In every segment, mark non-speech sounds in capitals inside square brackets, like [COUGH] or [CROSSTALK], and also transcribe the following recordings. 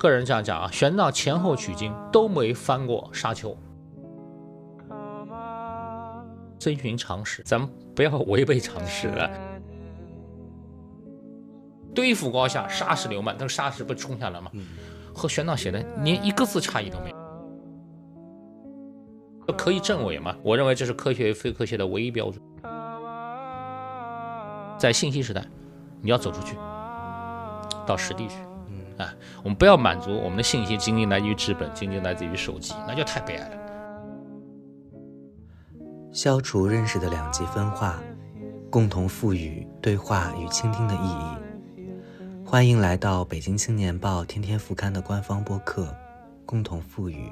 个人这样讲啊，玄奘前后取经都没翻过沙丘。遵循常识，咱们不要违背常识了。对付高下，沙石流漫，那个沙石不冲下来吗？和玄奘写的连一个字差异都没有，可以证伪吗？我认为这是科学与非科学的唯一标准。在信息时代，你要走出去，到实地去。啊，我们不要满足我们的信息仅仅来自于纸本，仅仅来自于手机，那就太悲哀了。消除认识的两极分化，共同赋予对话与倾听的意义。欢迎来到北京青年报天天副刊的官方播客《共同赋予》。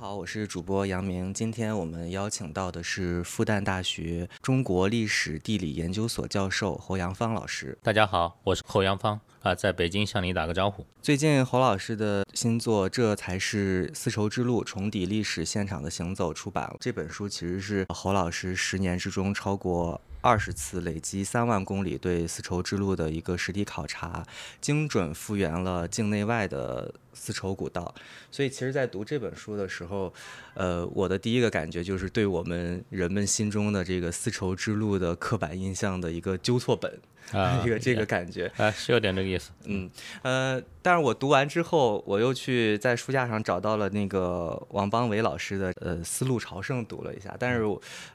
好，我是主播杨明。今天我们邀请到的是复旦大学中国历史地理研究所教授侯阳芳老师。大家好，我是侯阳芳。啊，在北京向你打个招呼。最近侯老师的新作《这才是丝绸之路：重抵历史现场的行走》出版了。这本书其实是侯老师十年之中超过二十次、累积三万公里对丝绸之路的一个实地考察，精准复原了境内外的丝绸古道。所以，其实，在读这本书的时候，呃，我的第一个感觉就是对我们人们心中的这个丝绸之路的刻板印象的一个纠错本。啊，[LAUGHS] 这个这个感觉啊，是有点这个意思。嗯，呃，但是我读完之后，我又去在书架上找到了那个王邦伟老师的呃《丝路朝圣》，读了一下。但是，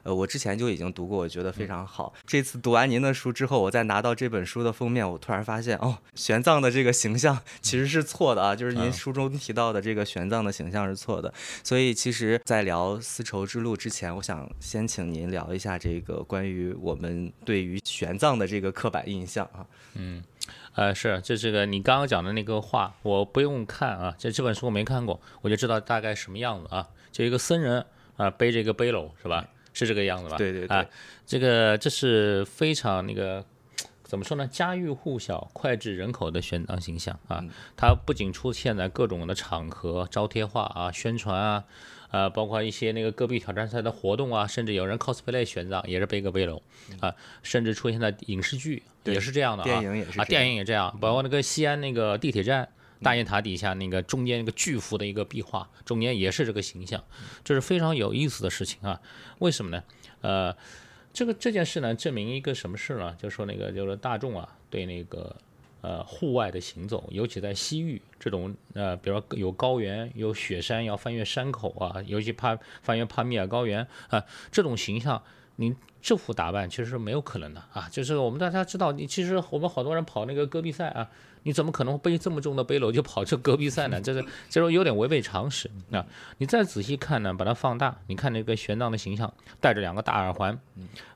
呃，我之前就已经读过，我觉得非常好。这次读完您的书之后，我再拿到这本书的封面，我突然发现，哦，玄奘的这个形象其实是错的啊，就是您书中提到的这个玄奘的形象是错的。所以，其实，在聊丝绸之路之前，我想先请您聊一下这个关于我们对于玄奘的这个刻板。印象啊，嗯，呃，是，就这个你刚刚讲的那个话，我不用看啊，这这本书我没看过，我就知道大概什么样子啊，就一个僧人啊，背着一个背篓是吧？是这个样子吧？对对对，啊，这个这是非常那个怎么说呢？家喻户晓、脍炙人口的玄奘形象啊，他不仅出现在各种的场合、招贴画啊、宣传啊。呃，包括一些那个戈壁挑战赛的活动啊，甚至有人 cosplay 玄奘，也是背个背篓啊，甚至出现在影视剧也是这样的啊，电影也是啊，电影也这样，包括那个西安那个地铁站大雁塔底下那个中间那个巨幅的一个壁画，中间也是这个形象，这是非常有意思的事情啊。为什么呢？呃，这个这件事呢，证明一个什么事呢？就说那个就是大众啊，对那个。呃，户外的行走，尤其在西域这种呃，比如说有高原、有雪山，要翻越山口啊，尤其帕翻越帕米尔高原啊，这种形象，你这副打扮其实是没有可能的啊。就是我们大家知道，你其实我们好多人跑那个戈壁赛啊，[LAUGHS] 你怎么可能背这么重的背篓就跑这戈壁赛呢？这是这种有点违背常识啊。你再仔细看呢，把它放大，你看那个玄奘的形象，戴着两个大耳环，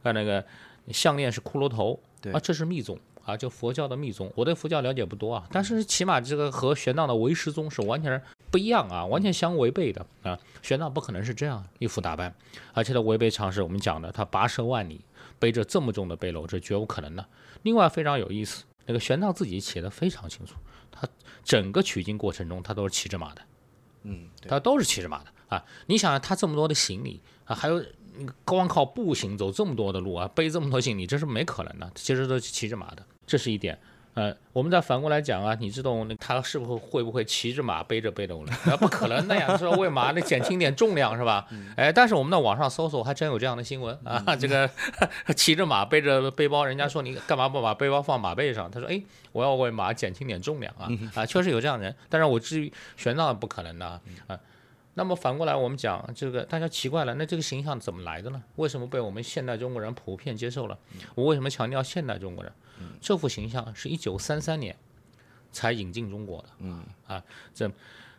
啊，那个项链是骷髅头，啊，这是密宗。啊，就佛教的密宗，我对佛教了解不多啊，但是起码这个和玄奘的唯识宗是完全不一样啊，完全相违背的啊。玄奘不可能是这样一副打扮，而且他违背常识。我们讲的，他跋涉万里，背着这么重的背篓，这绝无可能的。另外非常有意思，那个玄奘自己写的非常清楚，他整个取经过程中他都是骑着马的，嗯，他都是骑着马的啊。你想他这么多的行李啊，还有。光靠步行走这么多的路啊，背这么多行李，这是没可能的。其实都是骑着马的，这是一点。呃，我们再反过来讲啊，你知道那他是不是会不会骑着马背着背篓呢？那不可能的呀，是吧？为马那减轻点重量是吧？哎，但是我们在网上搜索，还真有这样的新闻啊。这个 [LAUGHS] 骑着马背着背包，人家说你干嘛不把背包放马背上？他说，哎，我要为马减轻点重量啊啊，确实有这样人。但是我至于玄奘不可能的啊啊。那么反过来，我们讲这个，大家奇怪了，那这个形象怎么来的呢？为什么被我们现代中国人普遍接受了？我为什么强调现代中国人？这幅形象是一九三三年才引进中国的。嗯啊，这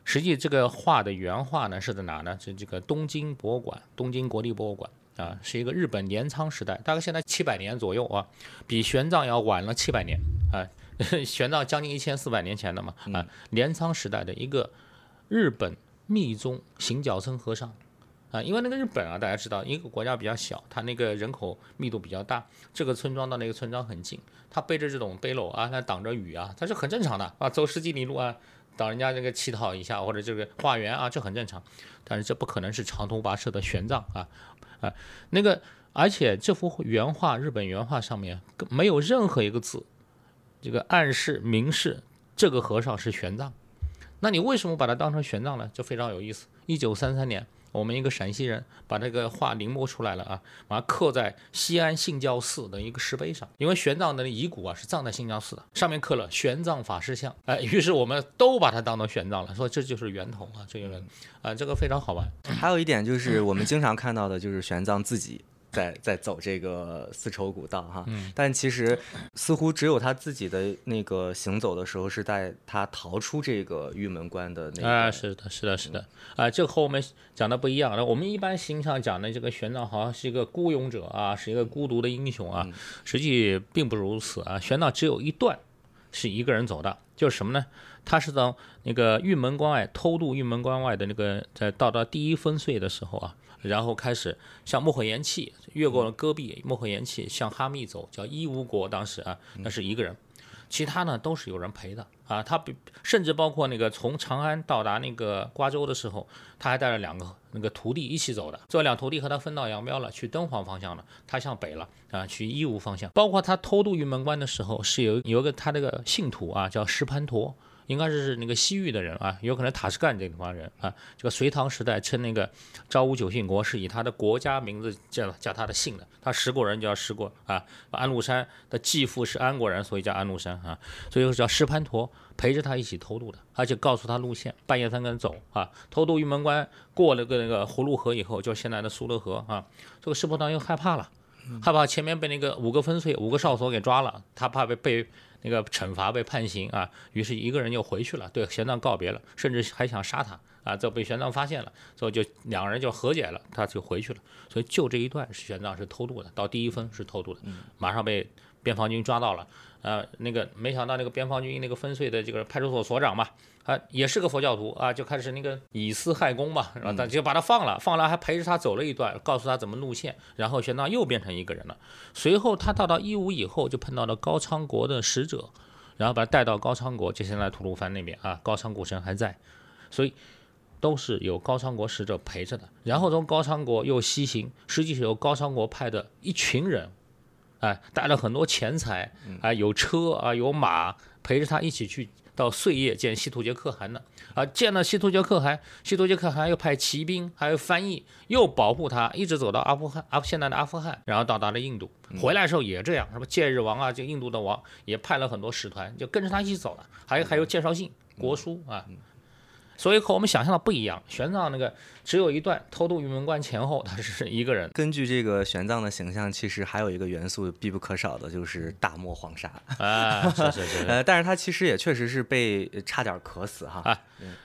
实际这个画的原画呢是在哪呢？是这个东京博物馆，东京国立博物馆啊，是一个日本镰仓时代，大概现在七百年左右啊，比玄奘要晚了七百年啊，[LAUGHS] 玄奘将近一千四百年前的嘛啊，镰仓时代的一个日本。密宗行脚僧和尚，啊，因为那个日本啊，大家知道，一个国家比较小，它那个人口密度比较大，这个村庄到那个村庄很近，他背着这种背篓啊，他挡着雨啊，它是很正常的啊，走十几里路啊，挡人家这个乞讨一下或者这个化缘啊，这很正常，但是这不可能是长途跋涉的玄奘啊，啊，那个，而且这幅原画，日本原画上面没有任何一个字这个暗示明示这个和尚是玄奘。那你为什么把它当成玄奘呢？就非常有意思。一九三三年。我们一个陕西人把这个画临摹出来了啊，把它刻在西安信教寺的一个石碑上。因为玄奘的遗骨啊是葬在信教寺的，上面刻了玄奘法师像。哎，于是我们都把它当做玄奘了，说这就是源头啊，这个啊，这个非常好玩。还有一点就是我们经常看到的就是玄奘自己。在在走这个丝绸古道哈，但其实似乎只有他自己的那个行走的时候，是在他逃出这个玉门关的那个。啊，是的，是的，是的，啊，这和我们讲的不一样。那我们一般形象讲的这个玄奘好像是一个孤勇者啊，是一个孤独的英雄啊，实际并不如此啊。玄奘只有一段是一个人走的，就是什么呢？他是从那个玉门关外偷渡玉门关外的那个，在到达第一分岁的时候啊。然后开始向漠河延气，越过了戈壁，漠河延气向哈密走，叫伊吾国。当时啊，那是一个人，其他呢都是有人陪的啊。他比甚至包括那个从长安到达那个瓜州的时候，他还带了两个那个徒弟一起走的。这两徒弟和他分道扬镳了，去敦煌方向了，他向北了啊，去伊吾方向。包括他偷渡玉门关的时候，是有有个他这个信徒啊，叫石盘陀。应该是是那个西域的人啊，有可能塔什干这地方人啊。这个隋唐时代称那个昭武九姓国是以他的国家名字叫叫他的姓的。他石国人叫石国啊，安禄山的继父是安国人，所以叫安禄山啊。所以叫石盘陀陪着他一起偷渡的，而且告诉他路线，半夜三更走啊。偷渡玉门关过了个那个葫芦河以后，就现在的苏勒河啊。这个石破当又害怕了，害怕前面被那个五个分岁五个哨所给抓了，他怕被被。那个惩罚被判刑啊，于是一个人就回去了，对玄奘告别了，甚至还想杀他啊，这被玄奘发现了，所以就两个人就和解了，他就回去了。所以就这一段是玄奘是偷渡的，到第一分是偷渡的，马上被边防军抓到了。呃，那个没想到那个边防军那个分岁的这个派出所所长嘛，啊，也是个佛教徒啊，就开始那个以私害公嘛，然后他就把他放了，放了还陪着他走了一段，告诉他怎么路线，然后玄奘又变成一个人了。随后他到到义乌以后，就碰到了高昌国的使者，然后把他带到高昌国，就现在吐鲁番那边啊，高昌古城还在，所以都是有高昌国使者陪着的。然后从高昌国又西行，实际是由高昌国派的一群人。哎，带了很多钱财，啊，有车啊，有马，陪着他一起去到碎叶见西突厥可汗的，啊，见了西突厥可汗，西突厥可汗又派骑兵，还有翻译，又保护他，一直走到阿富汗，阿现在的阿富汗，然后到达了印度，回来的时候也这样，什么戒日王啊，就印度的王也派了很多使团，就跟着他一起走了，还有还有介绍信、国书啊。所以和我们想象的不一样，玄奘那个只有一段偷渡玉门关前后，他是一个人。根据这个玄奘的形象，其实还有一个元素必不可少的，就是大漠黄沙啊，是是是。[LAUGHS] 呃，但是他其实也确实是被差点渴死哈。啊，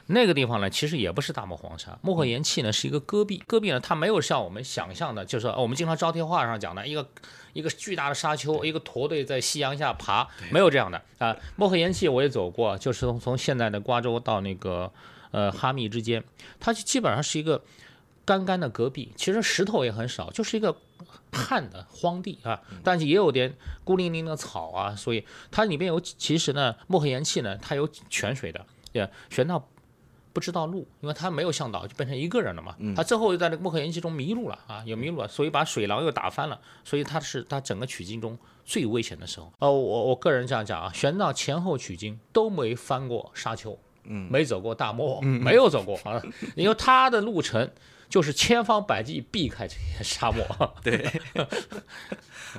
那个地方呢，其实也不是大漠黄沙，漠河延气呢是一个戈壁，戈壁呢它没有像我们想象的，就是我们经常招贴画上讲的一个一个巨大的沙丘，一个驼队在夕阳下爬，没有这样的啊。漠河延气我也走过，就是从从现在的瓜州到那个。呃，哈密之间，它基本上是一个干干的戈壁，其实石头也很少，就是一个旱的荒地啊。但是也有点孤零零的草啊，所以它里面有其实呢，漠河岩气呢，它有泉水的。对，玄奘不知道路，因为他没有向导，就变成一个人了嘛。他最后又在那个漠河岩气中迷路了啊，也迷路了，所以把水狼又打翻了。所以他是他整个取经中最危险的时候。呃，我我个人这样讲啊，玄奘前后取经都没翻过沙丘。嗯，没走过大漠，没有走过啊，因为他的路程就是千方百计避开这些沙漠。[LAUGHS] 对，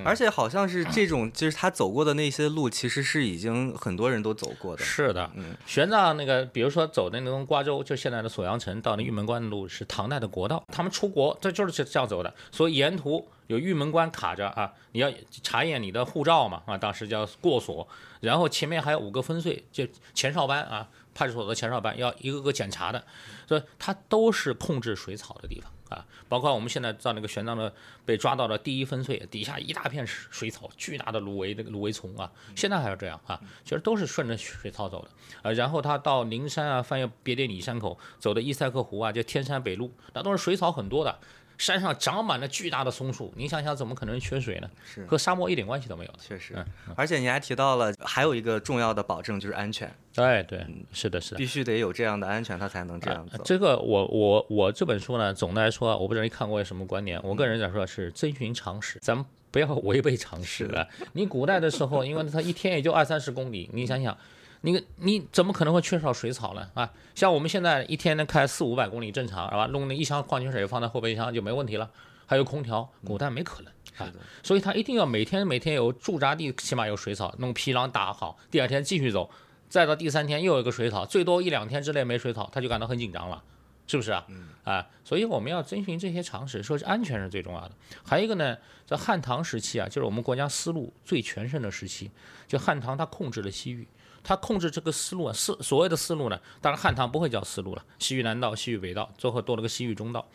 而且好像是这种，就是他走过的那些路，其实是已经很多人都走过的。是的，嗯，玄奘那个，比如说走的那从瓜州，就现在的锁阳城到那玉门关的路是唐代的国道，他们出国这就是这样走的，所以沿途有玉门关卡着啊，你要查验你的护照嘛啊，当时叫过锁，然后前面还有五个分岁，就前哨班啊。派出所的前哨班要一个个检查的，所以它都是控制水草的地方啊。包括我们现在在那个玄奘的被抓到的第一分岁，底下一大片水草，巨大的芦苇那个芦苇丛啊，现在还是这样啊，其实都是顺着水草走的啊。然后他到灵山啊，翻越别迭里山口，走的伊塞克湖啊，就天山北路，那都是水草很多的。山上长满了巨大的松树，你想想怎么可能缺水呢？是和沙漠一点关系都没有。确实，而且你还提到了还有一个重要的保证就是安全。对对，是的，是的，必须得有这样的安全，他才能这样走。这个我我我这本书呢，总的来说，我不知道你看过什么观点。我个人来说是遵循常识，咱们不要违背常识了。你古代的时候，因为它一天也就二三十公里，你想想，你你怎么可能会缺少水草呢？啊，像我们现在一天能开四五百公里正常，是吧？弄那一箱矿泉水放在后备箱就没问题了，还有空调，古代没可能。啊，所以他一定要每天每天有驻扎地，起码有水草，弄皮囊打好，第二天继续走，再到第三天又有一个水草，最多一两天之内没水草，他就感到很紧张了，是不是啊？啊，所以我们要遵循这些常识，说是安全是最重要的。还有一个呢，在汉唐时期啊，就是我们国家丝路最全盛的时期，就汉唐它控制了西域，它控制这个思路啊，思所谓的思路呢，当然汉唐不会叫思路了，西域南道、西域北道，最后多了个西域中道，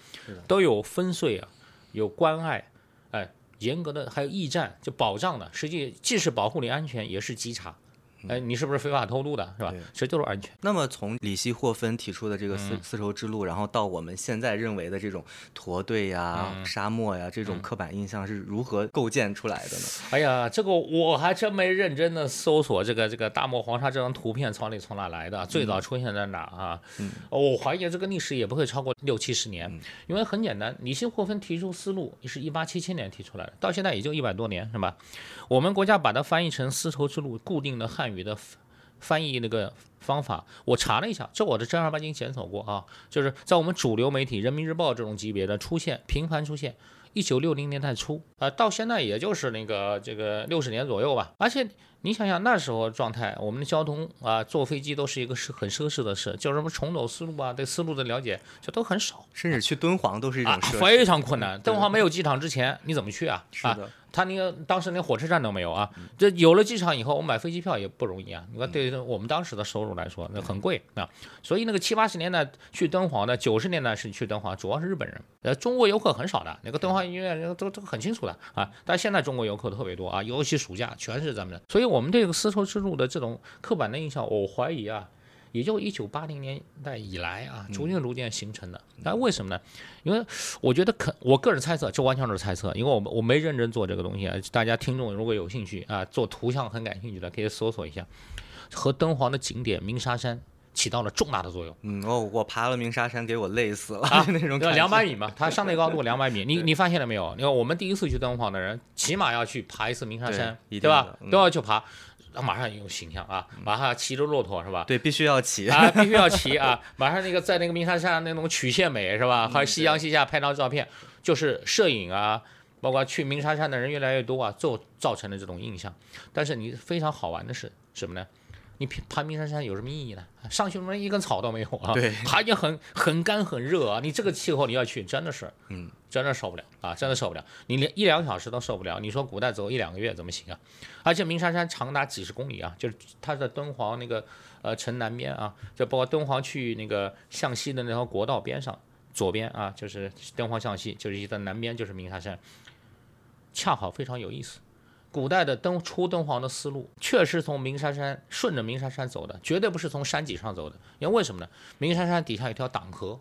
都有分税啊，有关隘，哎。严格的还有驿站，就保障的，实际既是保护你安全，也是稽查。哎，你是不是非法偷渡的，是吧？其实就是安全。那么从李希霍芬提出的这个丝丝绸之路，然后到我们现在认为的这种驼队呀、沙漠呀这种刻板印象是如何构建出来的呢？哎呀，这个我还真没认真的搜索这个这个大漠黄沙这张图片从里从哪来的，最早出现在哪啊？我怀疑这个历史也不会超过六七十年，因为很简单，李希霍芬提出丝路是一八七七年提出来的，到现在也就一百多年，是吧？我们国家把它翻译成丝绸之路固定的汉语的翻译那个方法，我查了一下，这我是正儿八经检索过啊，就是在我们主流媒体《人民日报》这种级别的出现频繁出现，一九六零年代初啊，到现在也就是那个这个六十年左右吧，而且。你想想那时候状态，我们的交通啊，坐飞机都是一个是很奢侈的事，就什么重走丝路啊，对丝路的了解就都很少，甚至去敦煌都是一种非常困难。敦煌没有机场之前，你怎么去啊？是的。他那个当时连火车站都没有啊，这有了机场以后，我买飞机票也不容易啊。你看，对于我们当时的收入来说，那很贵啊。所以那个七八十年代去敦煌的，九十年代是去敦煌，主要是日本人，呃，中国游客很少的。那个敦煌医院都都很清楚的啊。但现在中国游客特别多啊，尤其暑假全是咱们的。所以我们这个丝绸之路的这种刻板的印象，我怀疑啊。也就一九八零年代以来啊，逐渐逐渐形成的。那为什么呢？因为我觉得可，我个人猜测，这完全是猜测，因为我我没认真做这个东西啊。大家听众如果有兴趣啊，做图像很感兴趣的，可以搜索一下，和敦煌的景点鸣沙山起到了重大的作用。嗯，哦，我爬了鸣沙山，给我累死了啊，[LAUGHS] 那种两百米嘛，它上内高度 [LAUGHS] 两百米，你你发现了没有？你看我们第一次去敦煌的人，起码要去爬一次鸣沙山，对吧？都要去爬。那马上有形象啊，马上骑着骆驼是吧？对，必须要骑啊，必须要骑啊！马上那个在那个鸣沙山那种曲线美是吧？还有夕阳西下拍张照片，就是摄影啊，包括去鸣沙山的人越来越多啊，就造成了这种印象。但是你非常好玩的是什么呢？你爬鸣沙山有什么意义呢？上去连一根草都没有啊！对，爬也很很干很热啊！你这个气候你要去，真的是，嗯，真的受不了啊！真的受不了，你连一两个小时都受不了。你说古代走一两个月怎么行啊？而且鸣沙山长达几十公里啊，就是它在敦煌那个呃城南边啊，就包括敦煌去那个向西的那条国道边上，左边啊就是敦煌向西，就是在南边就是鸣沙山，恰好非常有意思。古代的登出敦煌的思路，确实从鸣沙山顺着鸣沙山走的，绝对不是从山脊上走的。因为为什么呢？鸣沙山底下有条党河，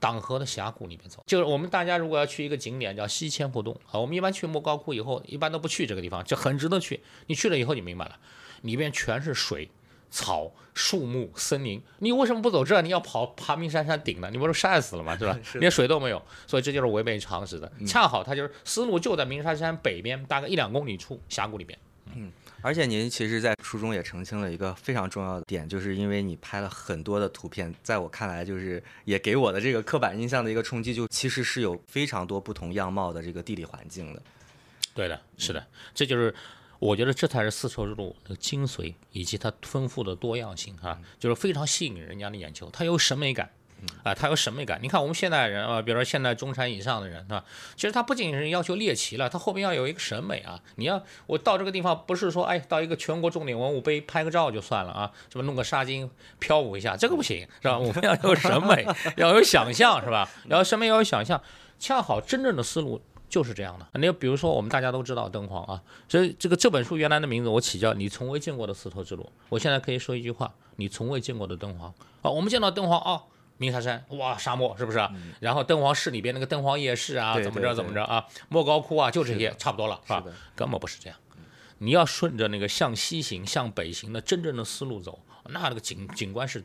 党河的峡谷里面走。就是我们大家如果要去一个景点叫西千佛洞啊，我们一般去莫高窟以后，一般都不去这个地方，就很值得去。你去了以后你明白了，里面全是水。草、树木、森林，你为什么不走这？你要跑爬明山山顶呢？你不是晒死了吗？对吧？[LAUGHS] 连水都没有，所以这就是违背常识的。恰好它就是思路就在明山山北边，大概一两公里处峡谷里边。嗯，而且您其实，在书中也澄清了一个非常重要的点，就是因为你拍了很多的图片，在我看来，就是也给我的这个刻板印象的一个冲击，就其实是有非常多不同样貌的这个地理环境的。对的，是的，这就是。我觉得这才是丝绸之路的精髓，以及它丰富的多样性啊，就是非常吸引人家的眼球。它有审美感，啊，它有审美感。你看我们现代人啊，比如说现代中产以上的人，是吧？其实他不仅是要求猎奇了，他后边要有一个审美啊。你要我到这个地方，不是说哎到一个全国重点文物碑拍个照就算了啊，什么弄个纱巾飘舞一下，这个不行，是吧？我们要有审美，[LAUGHS] 要有想象，是吧？然后审美要有想象，恰好真正的思路。就是这样的，你比如说我们大家都知道敦煌啊，所以这个这本书原来的名字我起叫你从未见过的丝绸之路。我现在可以说一句话，你从未见过的敦煌啊，我们见到敦煌啊，鸣沙山哇，沙漠是不是？然后敦煌市里边那个敦煌夜市啊，怎么着怎么着啊，莫高窟啊，就这些差不多了，是吧？根本不是这样，你要顺着那个向西行、向北行的真正的思路走，那那个景景观是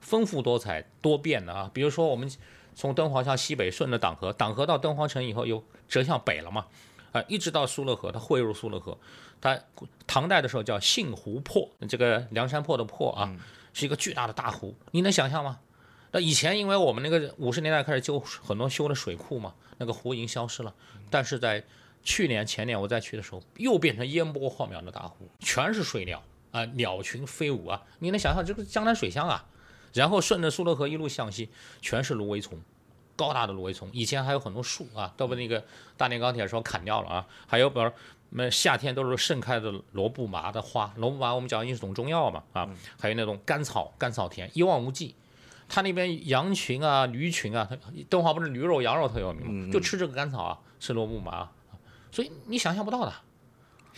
丰富多彩多变的啊。比如说我们从敦煌向西北顺着党河，党河到敦煌城以后又。折向北了嘛，啊，一直到苏勒河，它汇入苏勒河，它唐代的时候叫杏湖泊，这个梁山泊的泊啊，是一个巨大的大湖，你能想象吗？那以前因为我们那个五十年代开始修很多修的水库嘛，那个湖已经消失了，但是在去年前年我再去的时候，又变成烟波浩渺的大湖，全是水鸟啊，鸟群飞舞啊，你能想象这个江南水乡啊？然后顺着苏勒河一路向西，全是芦苇丛。高大的芦苇丛，以前还有很多树啊，都被那个大连钢铁说砍掉了啊。还有，比如那夏天都是盛开的罗布麻的花，罗布麻我们讲一种中药嘛啊。还有那种甘草，甘草田一望无际。它那边羊群啊、驴群啊，敦煌不是驴肉、羊肉特有名吗？就吃这个甘草啊，吃罗布麻，所以你想象不到的。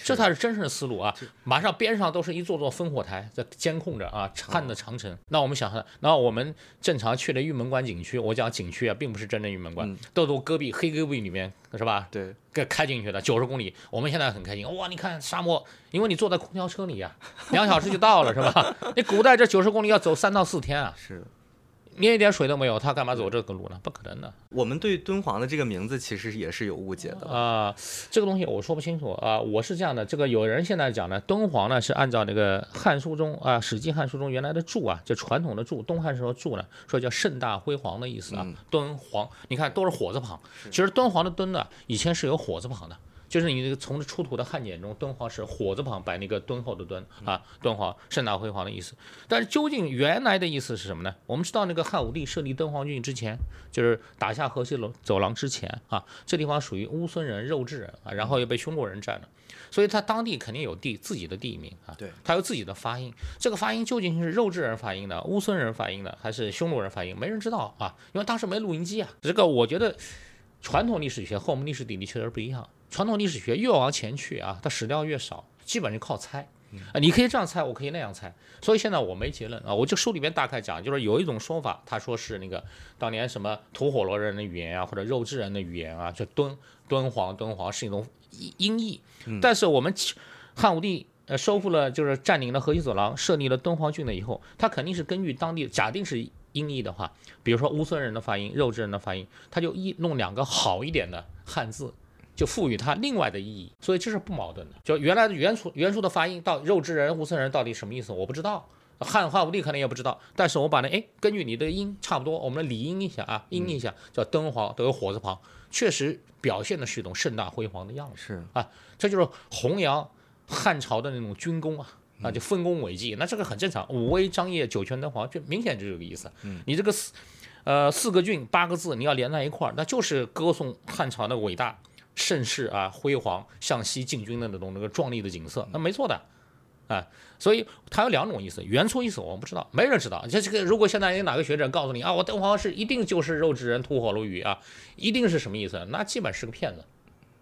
这才是真正的思路啊！马上边上都是一座座烽火台在监控着啊，看的长城。那我们想想，那我们正常去的玉门关景区，我讲景区啊，并不是真正玉门关，都都戈壁黑戈壁里面是吧？对，给开进去的九十公里。我们现在很开心，哇！你看沙漠，因为你坐在空调车里呀，两小时就到了是吧？[LAUGHS] 你古代这九十公里要走三到四天啊。是。连一点水都没有，他干嘛走这个路呢？不可能的。我们对敦煌的这个名字其实也是有误解的啊。这个东西我说不清楚啊。我是这样的，这个有人现在讲呢，敦煌呢是按照那个《汉书》中啊，《史记·汉书》中原来的注啊，就传统的注，东汉时候注呢，说叫盛大辉煌的意思啊。敦煌，你看都是火字旁。其实敦煌的敦呢，以前是有火字旁的。就是你这个从出土的汉简中，敦煌是火字旁摆那个敦厚的敦啊，敦煌盛大辉煌的意思。但是究竟原来的意思是什么呢？我们知道那个汉武帝设立敦煌郡之前，就是打下河西走走廊之前啊，这地方属于乌孙人、肉质人啊，然后又被匈奴人占了，所以他当地肯定有地自己的地名啊，对，他有自己的发音。这个发音究竟是肉质人发音的、乌孙人发音的，还是匈奴人发音？没人知道啊，因为当时没录音机啊。这个我觉得传统历史学和我们历史地理确实不一样。传统历史学越往前去啊，它史料越少，基本就靠猜啊。你可以这样猜，我可以那样猜。所以现在我没结论啊，我就书里面大概讲，就是有一种说法，他说是那个当年什么吐火罗人的语言啊，或者肉质人的语言啊，就敦敦煌敦煌是一种音译。但是我们汉武帝呃收复了，就是占领了河西走廊，设立了敦煌郡了以后，他肯定是根据当地假定是音译的话，比如说乌孙人的发音、肉质人的发音，他就一弄两个好一点的汉字。就赋予它另外的意义，所以这是不矛盾的。就原来的原初原初的发音到肉质人、乌孙人到底什么意思，我不知道。汉化武帝可能也不知道。但是我把那哎，根据你的音差不多，我们理音一下啊，音一下叫敦煌，都有火字旁，确实表现的是一种盛大辉煌的样子。是啊，这就是弘扬汉朝的那种军功啊啊，就丰功伟绩。那这个很正常，武威张掖酒泉敦煌，就明显就这个意思。嗯，你这个四呃四个郡八个字，你要连在一块儿，那就是歌颂汉朝的伟大。盛世啊，辉煌，向西进军的那种那个壮丽的景色，那没错的，啊，所以它有两种意思，原初意思我们不知道，没人知道。这这个如果现在有哪个学者告诉你啊，我敦煌是一定就是肉质人吐火罗语啊，一定是什么意思？那基本是个骗子。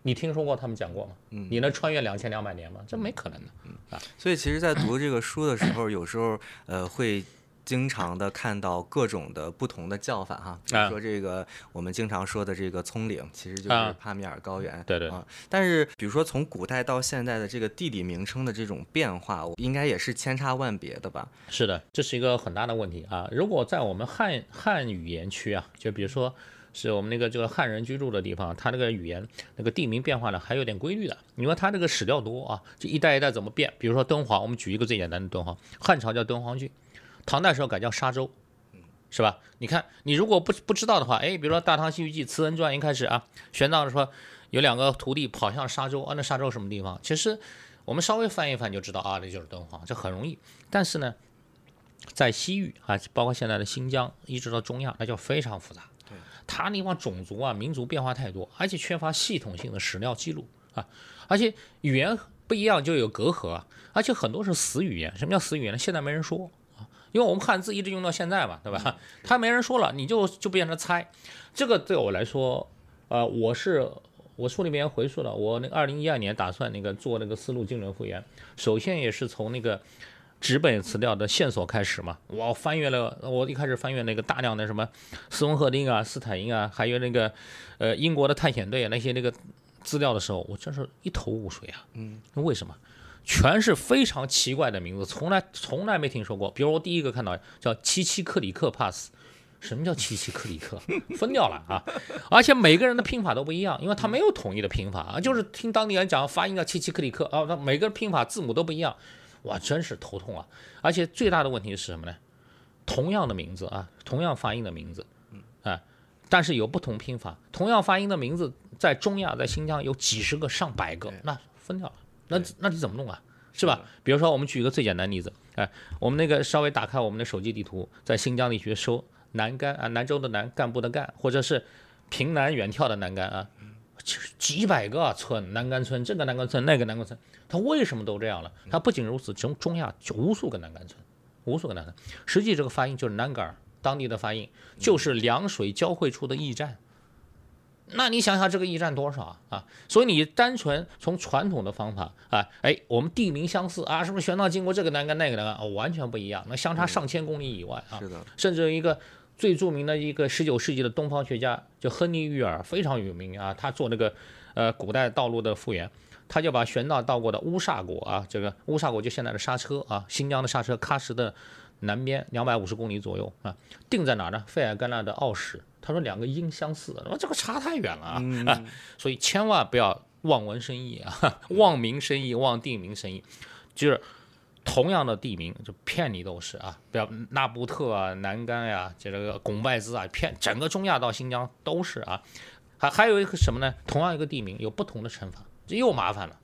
你听说过他们讲过吗？你能穿越两千两百年吗？这没可能的。啊，所以其实，在读这个书的时候，有时候呃会。经常的看到各种的不同的叫法哈，比如说这个我们经常说的这个葱岭，其实就是帕米尔高原。对对啊。但是比如说从古代到现在的这个地理名称的这种变化，应该也是千差万别的吧？是的，这是一个很大的问题啊。如果在我们汉汉语言区啊，就比如说是我们那个这个汉人居住的地方，它那个语言那个地名变化呢还有点规律的。你说它这个史料多啊，就一代一代怎么变？比如说敦煌，我们举一个最简单的敦煌，汉朝叫敦煌郡。唐代时候改叫沙州，是吧？你看，你如果不不知道的话，哎，比如说《大唐西域记》《慈恩传》一开始啊，玄奘说有两个徒弟跑向沙州，啊，那沙州什么地方？其实我们稍微翻一翻就知道啊，那就是敦煌，这很容易。但是呢，在西域啊，包括现在的新疆，一直到中亚，那就非常复杂。对，它地方种族啊、民族变化太多，而且缺乏系统性的史料记录啊，而且语言不一样就有隔阂，而且很多是死语言。什么叫死语言呢？现在没人说。因为我们汉字一直用到现在嘛，对吧？他没人说了，你就就变成猜。这个对我来说，呃，我是我书里面回溯了，我那二零一二年打算那个做那个思路精准复原，首先也是从那个纸本资料的线索开始嘛。我翻阅了，我一开始翻阅那个大量的什么斯文赫丁啊、斯坦因啊，还有那个呃英国的探险队那些那个资料的时候，我真是一头雾水啊。嗯，为什么？全是非常奇怪的名字，从来从来没听说过。比如我第一个看到叫七七克里克 pass，什么叫七七克里克？[LAUGHS] 分掉了啊！而且每个人的拼法都不一样，因为他没有统一的拼法啊，就是听当地人讲发音叫七七克里克啊，那每个拼法字母都不一样，哇，真是头痛啊！而且最大的问题是什么呢？同样的名字啊，同样发音的名字，啊，但是有不同拼法。同样发音的名字，在中亚、在新疆有几十个、上百个，那分掉了，那那你怎么弄啊？是吧？比如说，我们举一个最简单的例子，哎，我们那个稍微打开我们的手机地图，在新疆地区搜南干啊，南州的南，干部的干，或者是平南远眺的南干啊，几百个村，南干村，这个南干村，那个南干村，它为什么都这样了？它不仅如此，中中亚就无数个南干村，无数个南干，实际这个发音就是南杆儿当地的发音，就是两水交汇处的驿站。那你想想这个驿站多少啊啊！所以你单纯从传统的方法啊，哎，我们地名相似啊，是不是玄奘经过这个南干那个南干？哦，完全不一样，那相差上千公里以外啊。是的，甚至一个最著名的一个十九世纪的东方学家叫亨利·玉尔，非常有名啊。他做那个呃古代道路的复原，他就把玄奘到过的乌萨国啊，这个乌萨国就现在的刹车啊，新疆的刹车喀什的南边两百五十公里左右啊，定在哪儿呢？费尔干纳的奥什。他说两个音相似，那这个差太远了啊！所以千万不要望文生义啊，[LAUGHS] 望名生义，望地名生义，就是同样的地名就骗你都是啊！不要纳布特啊、南干呀、这个拱拜兹啊，骗整个中亚到新疆都是啊。还还有一个什么呢？同样一个地名有不同的称法，这又麻烦了。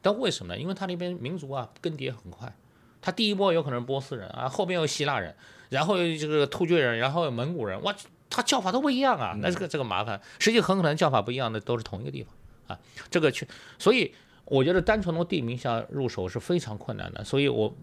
但为什么呢？因为他那边民族啊更迭很快，他第一波有可能是波斯人啊，后边有希腊人，然后又这个突厥人，然后有蒙古人，哇！它叫法都不一样啊，那这个这个麻烦，实际很可能叫法不一样的都是同一个地方啊，这个去，所以我觉得单纯从地名下入手是非常困难的，所以我，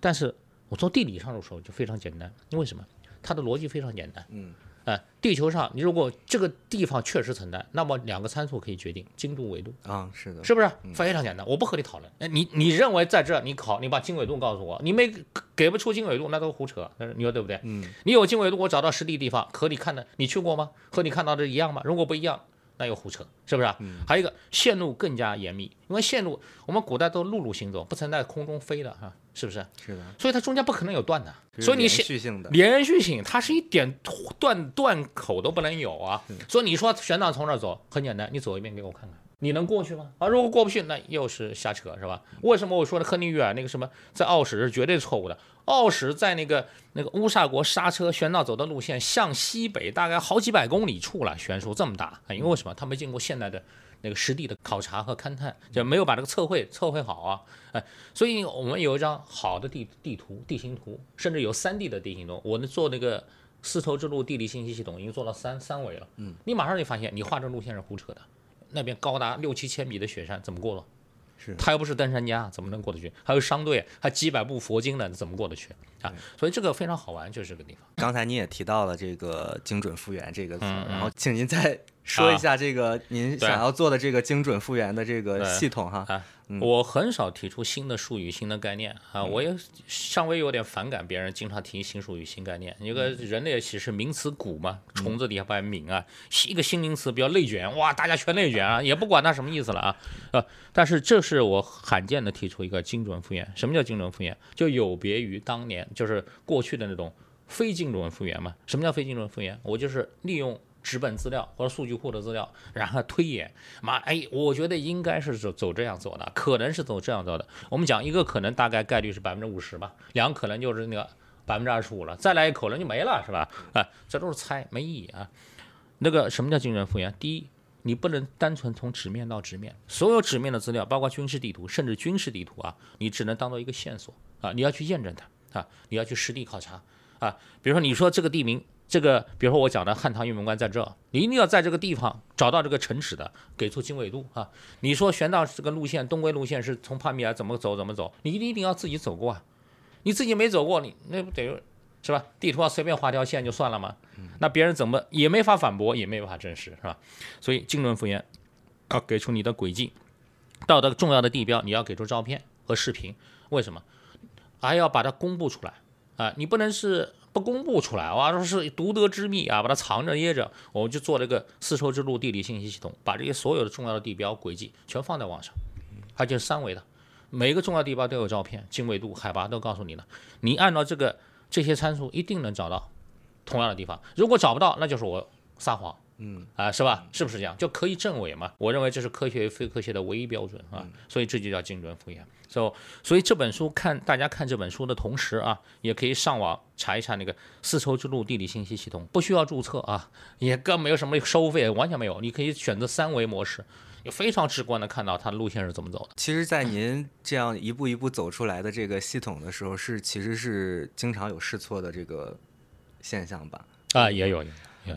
但是我从地理上入手就非常简单，因为什么？它的逻辑非常简单，嗯。哎，地球上，你如果这个地方确实存在，那么两个参数可以决定经度纬度啊，是的，是不是非常简单？我不和你讨论。哎，你你认为在这，你考，你把经纬度告诉我，你没给不出经纬度，那都胡扯。你说对不对？嗯，你有经纬度，我找到实地地方和你看的，你去过吗？和你看到的一样吗？如果不一样。那又胡扯，是不是？还有一个线路更加严密，因为线路我们古代都陆路行走，不存在空中飞的哈，是不是？是的。所以它中间不可能有断的，所以你连续性的连续性，它是一点断断口都不能有啊。所以你说玄奘从这走很简单，你走一遍给我看看。你能过去吗？啊，如果过不去，那又是瞎扯，是吧？为什么我说的亨利·约尔那个什么在奥史是绝对错误的？奥什在那个那个乌萨国刹车，玄道走的路线向西北大概好几百公里处了，悬殊这么大啊？因为为什么？他没经过现代的那个实地的考察和勘探，就没有把这个测绘测绘好啊？哎，所以我们有一张好的地地图、地形图，甚至有三 D 的地形图。我们做那个丝绸之路地理信息系统已经做到三三维了。嗯，你马上就发现你画这路线是胡扯的。那边高达六七千米的雪山怎么过了？是他又不是登山家，怎么能过得去？还有商队，还几百部佛经呢，怎么过得去啊？所以这个非常好玩，就是这个地方。刚才您也提到了这个精准复原这个词，然后请您再说一下这个您想要做的这个精准复原的这个系统哈。我很少提出新的术语、新的概念啊，我也稍微有点反感别人经常提新术语、新概念。一个人类其实名词古嘛，虫子底下摆名啊，一个新名词比较内卷，哇，大家全内卷啊，也不管它什么意思了啊，呃，但是这是我罕见的提出一个精准复原。什么叫精准复原？就有别于当年就是过去的那种非精准复原嘛。什么叫非精准复原？我就是利用。纸本资料或者数据库的资料，然后推演，妈，哎，我觉得应该是走走这样走的，可能是走这样走的。我们讲一个可能大概概率是百分之五十吧，两个可能就是那个百分之二十五了，再来一可能就没了，是吧？啊，这都是猜，没意义啊。那个什么叫精准复原？第一，你不能单纯从纸面到纸面，所有纸面的资料，包括军事地图，甚至军事地图啊，你只能当做一个线索啊，你要去验证它啊，你要去实地考察啊。比如说你说这个地名。这个，比如说我讲的汉唐玉门关在这，你一定要在这个地方找到这个城池的，给出经纬度啊。你说玄奘这个路线，东归路线是从帕米尔怎么走怎么走，你一定一定要自己走过啊。你自己没走过，你那不等于是吧？地图上随便画条线就算了吗？那别人怎么也没法反驳，也没法证实，是吧？所以经纶复原要给出你的轨迹，到的重要的地标你要给出照片和视频，为什么？还要把它公布出来啊？你不能是。不公布出来，哇，说是独得之秘啊，把它藏着掖着，我们就做了一个丝绸之路地理信息系统，把这些所有的重要的地标轨迹全放在网上，它就是三维的，每一个重要地标都有照片，经纬度、海拔都告诉你了，你按照这个这些参数一定能找到同样的地方。如果找不到，那就是我撒谎。嗯啊，是吧？是不是这样？就可以证伪嘛？我认为这是科学与非科学的唯一标准啊，所以这就叫精准复原。所以，所以这本书看大家看这本书的同时啊，也可以上网查一查那个丝绸之路地理信息系统，不需要注册啊，[LAUGHS] 也更没有什么收费，完全没有。你可以选择三维模式，也非常直观的看到它的路线是怎么走的。其实，在您这样一步一步走出来的这个系统的时候，是其实是经常有试错的这个现象吧？啊，也有。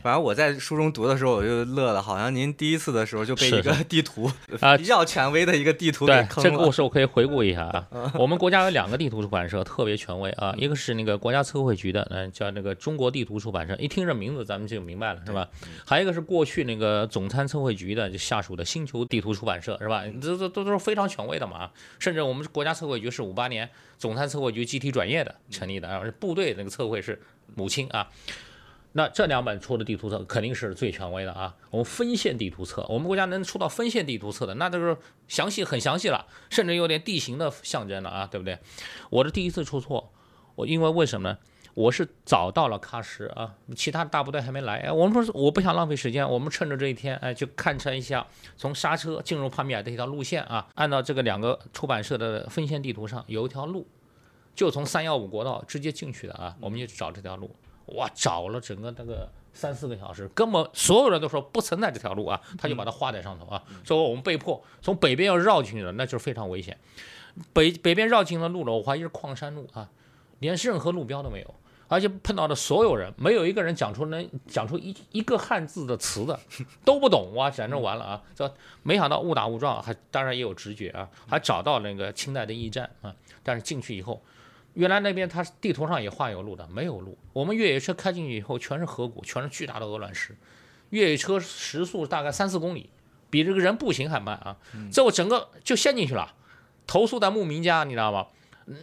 反正我在书中读的时候，我就乐了，好像您第一次的时候就被一个地图啊比较权威的一个地图给对，坑了。这个故事我可以回顾一下啊。[LAUGHS] 我们国家有两个地图出版社特别权威啊，一个是那个国家测绘局的，嗯，叫那个中国地图出版社，一听这名字咱们就明白了，是吧？还有一个是过去那个总参测绘局的就下属的星球地图出版社，是吧？这这都都是非常权威的嘛。甚至我们国家测绘局是五八年总参测绘局集体转业的成立的，然后部队那个测绘是母亲啊。那这两本出的地图册肯定是最权威的啊！我们分线地图册，我们国家能出到分线地图册的，那都是详细很详细了，甚至有点地形的象征了啊，对不对？我的第一次出错，我因为为什么呢？我是早到了喀什啊，其他大部队还没来，哎，我们不是我不想浪费时间，我们趁着这一天，哎，就看成一下从刹车进入帕米尔的一条路线啊，按照这个两个出版社的分线地图上有一条路，就从三幺五国道直接进去的啊，我们就找这条路。哇，找了整个那个三四个小时，根本所有人都说不存在这条路啊，他就把它画在上头啊，所以我们被迫从北边要绕进去了，那就是非常危险。北北边绕进的路了，我怀疑是矿山路啊，连任何路标都没有，而且碰到的所有人没有一个人讲出能讲出一一个汉字的词的，都不懂哇，简直完了啊！这没想到误打误撞，还当然也有直觉啊，还找到那个清代的驿站啊，但是进去以后。原来那边它地图上也画有路的，没有路。我们越野车开进去以后，全是河谷，全是巨大的鹅卵石。越野车时速大概三四公里，比这个人步行还慢啊！这我整个就陷进去了，投诉在牧民家，你知道吗？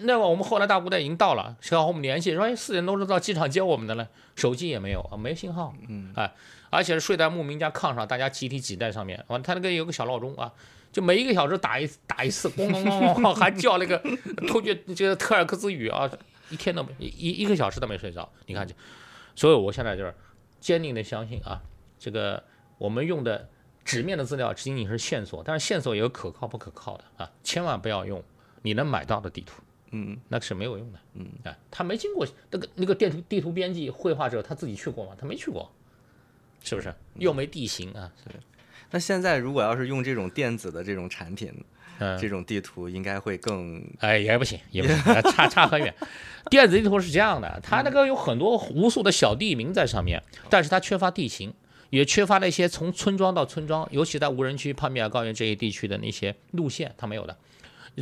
那个我们后来大部队已经到了，想要和我们联系，说哎四点多钟到机场接我们的了，手机也没有啊，没信号，嗯，哎，而且是睡在牧民家炕上，大家集体挤在上面，完他那个有个小闹钟啊。就每一个小时打一打一次，咣咣咣咣，还叫那个突厥这个特尔克斯语啊，一天都没一一个小时都没睡着。你看，就所以我现在就是坚定的相信啊，这个我们用的纸面的资料仅仅是线索，但是线索也有可靠不可靠的啊，千万不要用你能买到的地图，嗯，那是没有用的，嗯，哎，他没经过那个那个地图地图编辑绘画者他自己去过吗？他没去过，是不是？又没地形啊，对。那现在如果要是用这种电子的这种产品，嗯，这种地图应该会更……哎，也不行，也不行，差差很远。电子地图是这样的，它那个有很多无数的小地名在上面，但是它缺乏地形，也缺乏那些从村庄到村庄，尤其在无人区、帕米尔高原这一地区的那些路线，它没有的。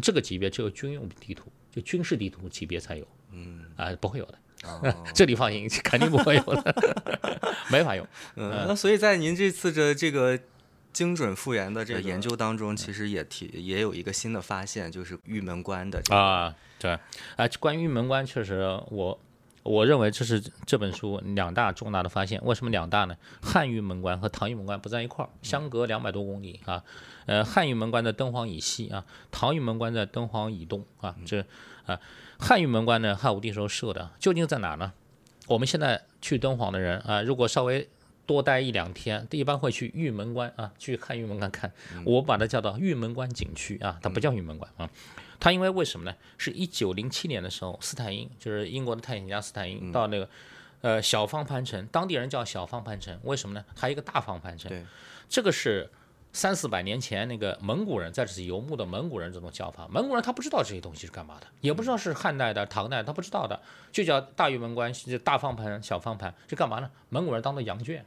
这个级别只有军用地图，就军事地图级别才有。嗯，啊，不会有的。[LAUGHS] 这里放心，肯定不会有的，[LAUGHS] 没法用。嗯，那所以在您这次的这个。精准复原的这个研究当中，其实也提也有一个新的发现，就是玉门关的啊，对，啊，关于玉门关，确实我我认为这是这本书两大重大的发现。为什么两大呢？汉玉门关和唐玉门关不在一块儿，相隔两百多公里啊。呃，汉玉门关在敦煌以西啊，唐玉门关在敦煌以东啊。这啊，汉玉门关呢，汉武帝时候设的，究竟在哪呢？我们现在去敦煌的人啊，如果稍微多待一两天，一般会去玉门关啊，去看玉门关看。我把它叫做玉门关景区啊，它不叫玉门关啊。它因为为什么呢？是一九零七年的时候，斯坦因就是英国的探险家斯坦因到那个呃小方盘城，当地人叫小方盘城，为什么呢？还有一个大方盘城。这个是三四百年前那个蒙古人在这里游牧的蒙古人这种叫法。蒙古人他不知道这些东西是干嘛的，也不知道是汉代的、唐代，他不知道的，就叫大玉门关，就大方盘、小方盘，是干嘛呢？蒙古人当做羊圈。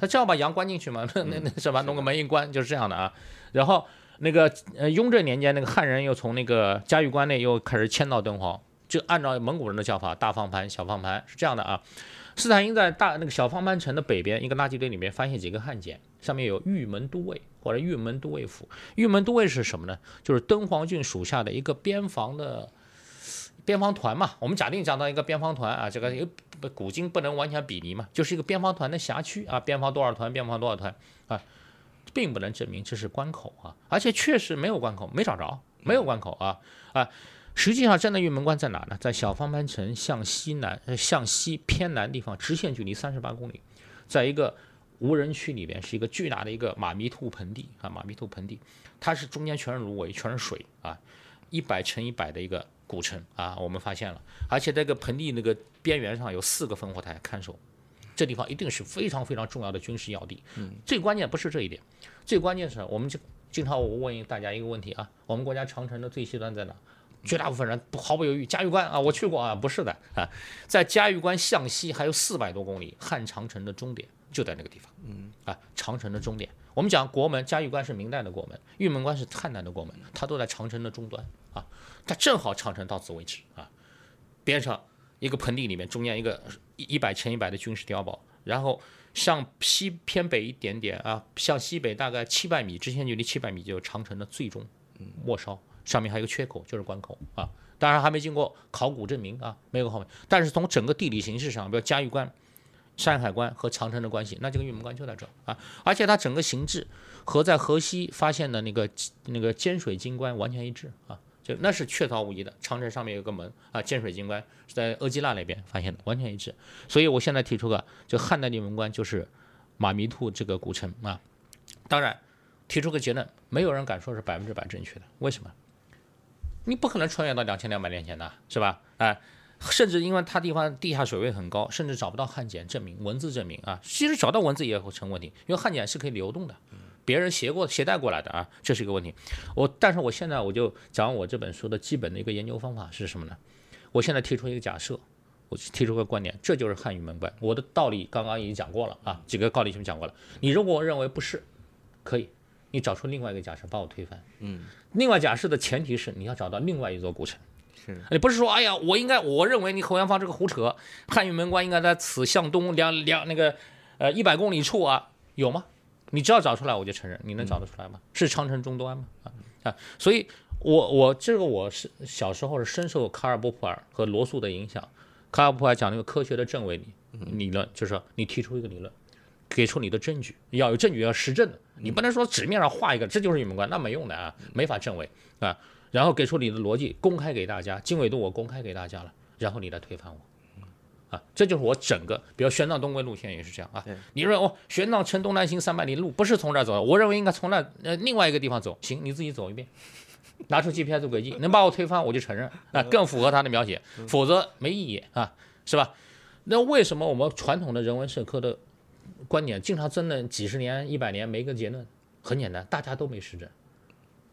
他这样把羊关进去嘛？那那那什么？弄个门一关就是这样的啊。然后那个呃雍正年间，那个汉人又从那个嘉峪关内又开始迁到敦煌，就按照蒙古人的叫法，大方盘、小方盘是这样的啊。斯坦因在大那个小方盘城的北边一个垃圾堆里面发现几个汉简，上面有玉门都尉或者玉门都尉府。玉门都尉是什么呢？就是敦煌郡属下的一个边防的。边防团嘛，我们假定讲到一个边防团啊，这个不古今不能完全比拟嘛，就是一个边防团的辖区啊，边防多少团，边防多少团啊，并不能证明这是关口啊，而且确实没有关口，没找着，没有关口啊啊，实际上，真的玉门关在哪呢？在小方盘城向西南，向西偏南地方，直线距离三十八公里，在一个无人区里边，是一个巨大的一个马迷兔盆地啊，马迷兔盆地，它是中间全是芦苇，全是水啊，一百乘一百的一个古城啊，我们发现了，而且这个盆地那个边缘上有四个烽火台看守，这地方一定是非常非常重要的军事要地。嗯，最关键不是这一点，最关键是我们就经常我问大家一个问题啊，我们国家长城的最西端在哪？绝大部分人不毫不犹豫，嘉峪关啊，我去过啊，不是的啊，在嘉峪关向西还有四百多公里，汉长城的终点就在那个地方。嗯，啊，长城的终点，我们讲国门，嘉峪关是明代的国门，玉门关是汉代的国门，它都在长城的终端啊，它正好长城到此为止啊，边上一个盆地里面，中间一个一一百乘一百的军事碉堡，然后向西偏北一点点啊，向西北大概七百米，直线距离七百米就是长城的最终末梢。上面还有个缺口，就是关口啊，当然还没经过考古证明啊，没有考明。但是从整个地理形势上，比如嘉峪关、山海关和长城的关系，那这个玉门关就在这啊，而且它整个形制和在河西发现的那个那个尖水金关完全一致啊，就那是确凿无疑的。长城上面有个门啊，尖水金关是在额济纳那边发现的，完全一致。所以我现在提出个，就汉代玉门关就是马迷兔这个古城啊。当然提出个结论，没有人敢说是百分之百正确的，为什么？你不可能穿越到两千两百年前的，是吧？哎，甚至因为它地方地下水位很高，甚至找不到汉简证明、文字证明啊。其实找到文字也会成问题，因为汉简是可以流动的，别人携过携带过来的啊，这是一个问题。我但是我现在我就讲我这本书的基本的一个研究方法是什么呢？我现在提出一个假设，我提出个观点，这就是汉语门关。我的道理刚刚已经讲过了啊，几个道理已经讲过了。你如果认为不是，可以。你找出另外一个假设，把我推翻。嗯，另外假设的前提是你要找到另外一座古城。是，你不是说，哎呀，我应该，我认为你侯元芳这个胡扯，汉玉门关应该在此向东两两那个呃一百公里处啊，有吗？你只要找出来，我就承认。你能找得出来吗？是长城终端吗？啊啊，所以，我我这个我是小时候是深受卡尔波普尔和罗素的影响。卡尔波普尔讲那个科学的证伪理理论，就是说你提出一个理论。给出你的证据，要有证据，要实证的，你不能说纸面上画一个，这就是玉门关，那没用的啊，没法证伪啊。然后给出你的逻辑，公开给大家，经纬度我公开给大家了，然后你来推翻我，啊，这就是我整个，比如玄奘东归路线也是这样啊。你认为哦，玄奘乘东南行三百里路不是从这儿走，我认为应该从那呃另外一个地方走，行，你自己走一遍，[LAUGHS] 拿出 GPS 轨迹，能把我推翻我就承认，啊，[LAUGHS] 更符合他的描写，否则没意义啊，是吧？那为什么我们传统的人文社科的？观点经常争论几十年、一百年没个结论，很简单，大家都没实证，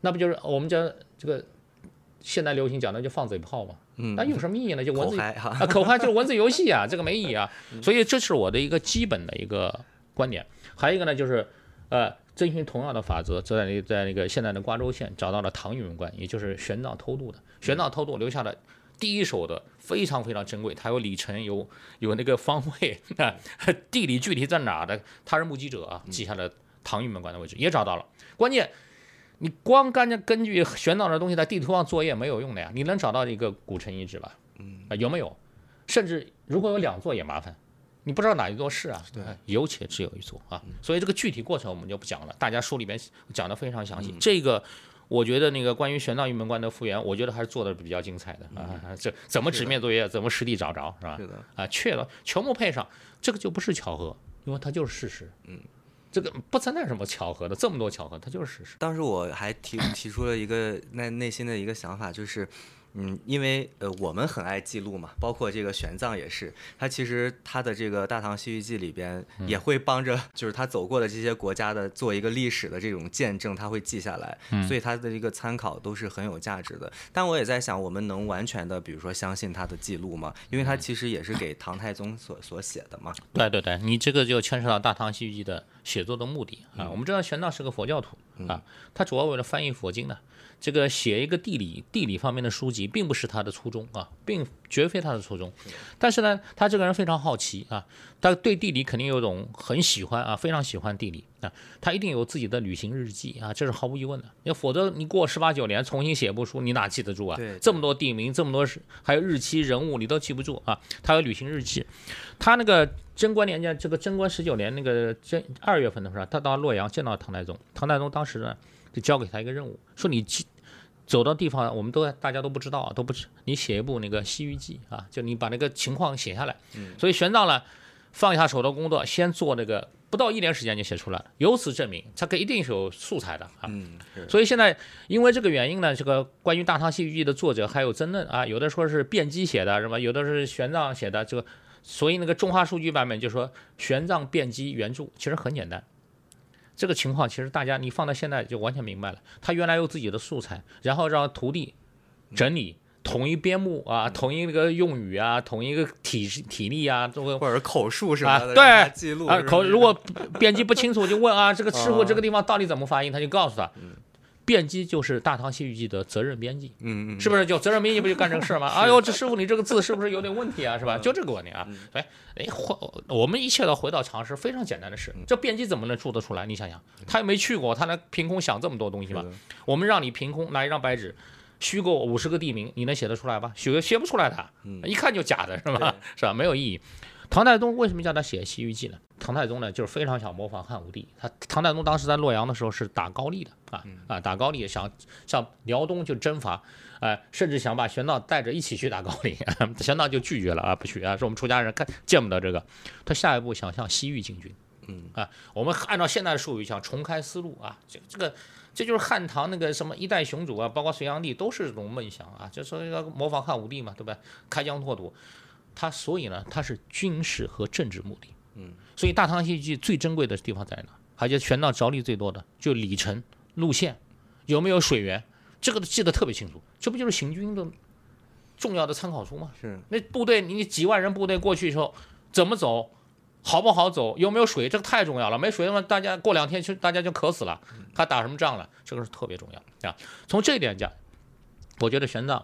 那不就是我们讲这个现在流行讲的就放嘴炮嘛？嗯，那有什么意义呢？就文字啊，口嗨 [LAUGHS] 就是文字游戏啊，这个没意义啊。所以这是我的一个基本的一个观点。还有一个呢，就是呃，遵循同样的法则，在那在那个现在的瓜州县找到了唐玉门关，也就是玄奘偷渡的，玄奘偷渡留下的第一手的。非常非常珍贵，它有里程，有 [LAUGHS] 有那个方位啊，地理具体在哪的，他是目击者啊，记下了唐玉门关的位置，也找到了。关键你光干着根据玄奘的东西在地图上作业没有用的呀，你能找到一个古城遗址吧？嗯，有没有？甚至如果有两座也麻烦，你不知道哪一座是啊？对，有且只有一座啊，所以这个具体过程我们就不讲了，大家书里面讲的非常详细，这个。我觉得那个关于玄奘玉门关的复原，我觉得还是做的比较精彩的啊。这怎么直面作业，怎么实地找着，是吧？是的啊，确了，全部配上，这个就不是巧合，因为它就是事实。嗯，这个不存在什么巧合的，这么多巧合，它就是事实。当时我还提提出了一个内内心的一个想法，就是。嗯，因为呃，我们很爱记录嘛，包括这个玄奘也是，他其实他的这个《大唐西域记》里边也会帮着，就是他走过的这些国家的做一个历史的这种见证，他会记下来，所以他的一个参考都是很有价值的。但我也在想，我们能完全的，比如说相信他的记录吗？因为他其实也是给唐太宗所所写的嘛。对对对，你这个就牵扯到《大唐西域记》的写作的目的啊。我们知道玄奘是个佛教徒啊，他主要为了翻译佛经的。这个写一个地理地理方面的书籍，并不是他的初衷啊，并绝非他的初衷。但是呢，他这个人非常好奇啊，他对地理肯定有种很喜欢啊，非常喜欢地理啊，他一定有自己的旅行日记啊，这是毫无疑问的。要否则你过十八九年重新写部书，你哪记得住啊？这么多地名，这么多还有日期人物，你都记不住啊。他有旅行日记，他那个贞观年间，这个贞观十九年那个贞二月份的时候，他到洛阳见到唐太宗，唐太宗当时呢就交给他一个任务，说你记。走到地方，我们都大家都不知道啊，都不知。你写一部那个《西域记》啊，就你把那个情况写下来。所以玄奘呢，放下手头工作，先做那个，不到一年时间就写出来了。由此证明，他可一定是有素材的啊。嗯，所以现在因为这个原因呢，这个关于《大唐西域记》的作者还有争论啊，有的说是辩机写的，是吧？有的是玄奘写的，这个所以那个中华数据版本就说玄奘辩机原著，其实很简单。这个情况其实大家你放到现在就完全明白了，他原来有自己的素材，然后让徒弟整理。统一编目啊，统一那个用语啊，统一个体体力啊，这个或者口述什么的，啊对记录啊，口如果编辑不清楚，就问啊，这个师傅这个地方到底怎么发音，他就告诉他。编辑就是《大唐西域记》的责任编辑，嗯嗯，是不是？就责任编辑不就干这个事儿吗？[LAUGHS] 哎呦，这师傅你这个字是不是有点问题啊？是吧？就这个问题啊。哎哎，回我们一切都回到常识，非常简单的事。这编辑怎么能做得出来？你想想，他又没去过，他能凭空想这么多东西吗我们让你凭空拿一张白纸。虚构五十个地名，你能写得出来吧？写写不出来的，一看就假的，是吧？是吧？没有意义。唐太宗为什么叫他写《西域记》呢？唐太宗呢，就是非常想模仿汉武帝。他唐太宗当时在洛阳的时候是打高丽的啊啊，打高丽想向辽东就征伐，哎、甚至想把玄奘带着一起去打高丽，[LAUGHS] 玄奘就拒绝了啊，不去啊，说我们出家人看见不得这个。他下一步想向西域进军，嗯啊，我们按照现代的术语想重开思路啊，这这个。这就是汉唐那个什么一代雄主啊，包括隋炀帝都是这种梦想啊，就说要模仿汉武帝嘛，对吧？开疆拓土，他所以呢，他是军事和政治目的。嗯，所以《大唐西域记》最珍贵的地方在哪？而且玄奘着力最多的就里程、路线，有没有水源，这个记得特别清楚。这不就是行军的重要的参考书吗？是那部队你几万人部队过去之后怎么走？好不好走？有没有水？这个太重要了。没水的话，大家过两天就大家就渴死了。他打什么仗了？这个是特别重要啊。从这一点讲，我觉得玄奘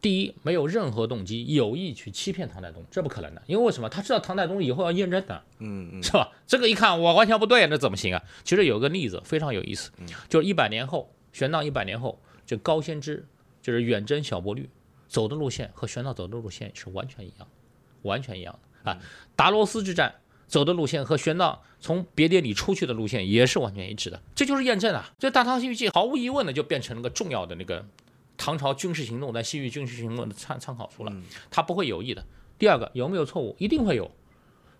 第一没有任何动机有意去欺骗唐太宗，这不可能的。因为为什么？他知道唐太宗以后要验证的，嗯嗯是吧？这个一看我完全不对，那怎么行啊？其实有个例子非常有意思，就是一百年后，玄奘一百年后，这高仙芝就是远征小波律走的路线和玄奘走的路线是完全一样，完全一样的啊。达罗斯之战走的路线和玄奘从别迭里出去的路线也是完全一致的，这就是验证啊！这《大唐西域记》毫无疑问的就变成了个重要的那个唐朝军事行动在西域军事行动的参参考书了，他不会有意的。第二个有没有错误？一定会有。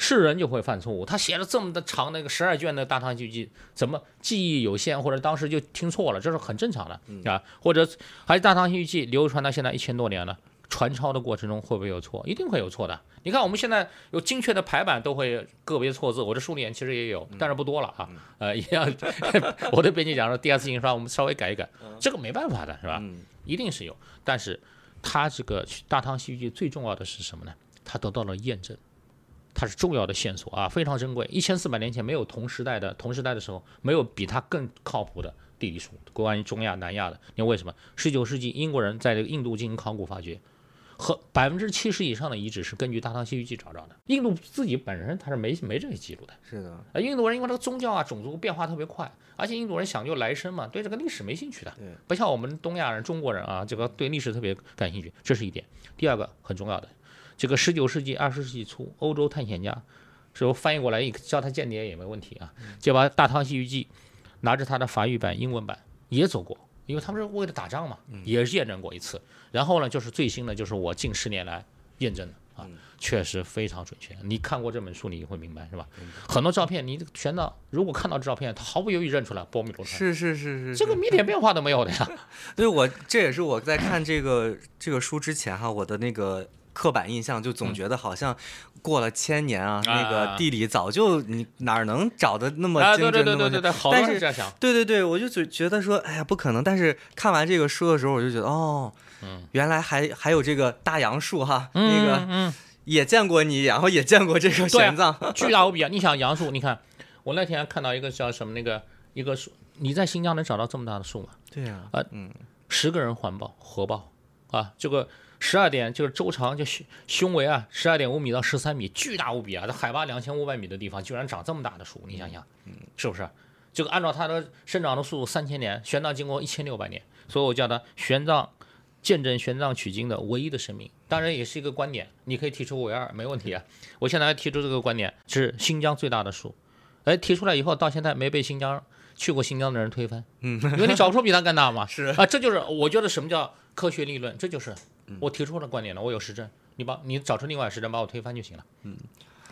是人就会犯错误。他写了这么的长那个十二卷的《大唐西域记》，怎么记忆有限，或者当时就听错了，这是很正常的啊。或者还是《大唐西域记》流传到现在一千多年了，传抄的过程中会不会有错？一定会有错的。你看我们现在有精确的排版，都会个别错字，我这书里面其实也有，但是不多了啊。呃，一样，[LAUGHS] 我对编辑讲说，第二次印刷我们稍微改一改，这个没办法的是吧？嗯一定是有，但是它这个《大唐西域记》最重要的是什么呢？它得到了验证。它是重要的线索啊，非常珍贵。一千四百年前没有同时代的，同时代的时候没有比它更靠谱的地理书，关于中亚、南亚的。你为什么？十九世纪英国人在这个印度进行考古发掘，和百分之七十以上的遗址是根据《大唐西域记》找着的。印度自己本身它是没没这个记录的。是的，啊，印度人因为这个宗教啊、种族变化特别快，而且印度人讲究来生嘛，对这个历史没兴趣的对，不像我们东亚人、中国人啊，这个对历史特别感兴趣，这是一点。第二个很重要的，这个十九世纪、二十世纪初，欧洲探险家，是我翻译过来，一叫他间谍也没问题啊，就把《大唐西域记》拿着他的法语版、英文版也走过，因为他们是为了打仗嘛，也是验证过一次。然后呢，就是最新的，就是我近十年来验证的啊，确实非常准确。你看过这本书，你会明白是吧？很多照片，你全到如果看到这照片，他毫不犹豫认出来波米罗山，是是是是，这个一点变化都没有的呀。[LAUGHS] 对我这也是我在看这个这个书之前哈，我的那个刻板印象就总觉得好像过了千年啊，那啊个地理早就你哪儿能找的那么啊，精对准那么对对对对对，好是人这样想。对对对，我就觉觉得说，哎呀，不可能。但是看完这个书的时候，我就觉得，哦，原来还还有这个大杨树哈，那个嗯，[LAUGHS] 也见过你，然后也见过这个玄奘，巨大无比啊！你想杨树，你看我那天看到一个叫什么那个一个树，你在新疆能找到这么大的树吗？对呀、啊嗯十个人环抱合抱啊，这个十二点就是周长就胸胸围啊，十二点五米到十三米，巨大无比啊！这海拔两千五百米的地方，居然长这么大的树，你想想，是不是？这个按照它的生长的速度，三千年，玄奘经过一千六百年，所以我叫它玄奘见证玄奘取经的唯一的生命。当然也是一个观点，你可以提出唯二，没问题啊。我现在提出这个观点是新疆最大的树，哎，提出来以后到现在没被新疆去过新疆的人推翻，嗯，因为你找不出比它更大嘛。[LAUGHS] 是啊，这就是我觉得什么叫科学立论，这就是我提出的观点了，我有实证，你把你找出另外实证把我推翻就行了，嗯，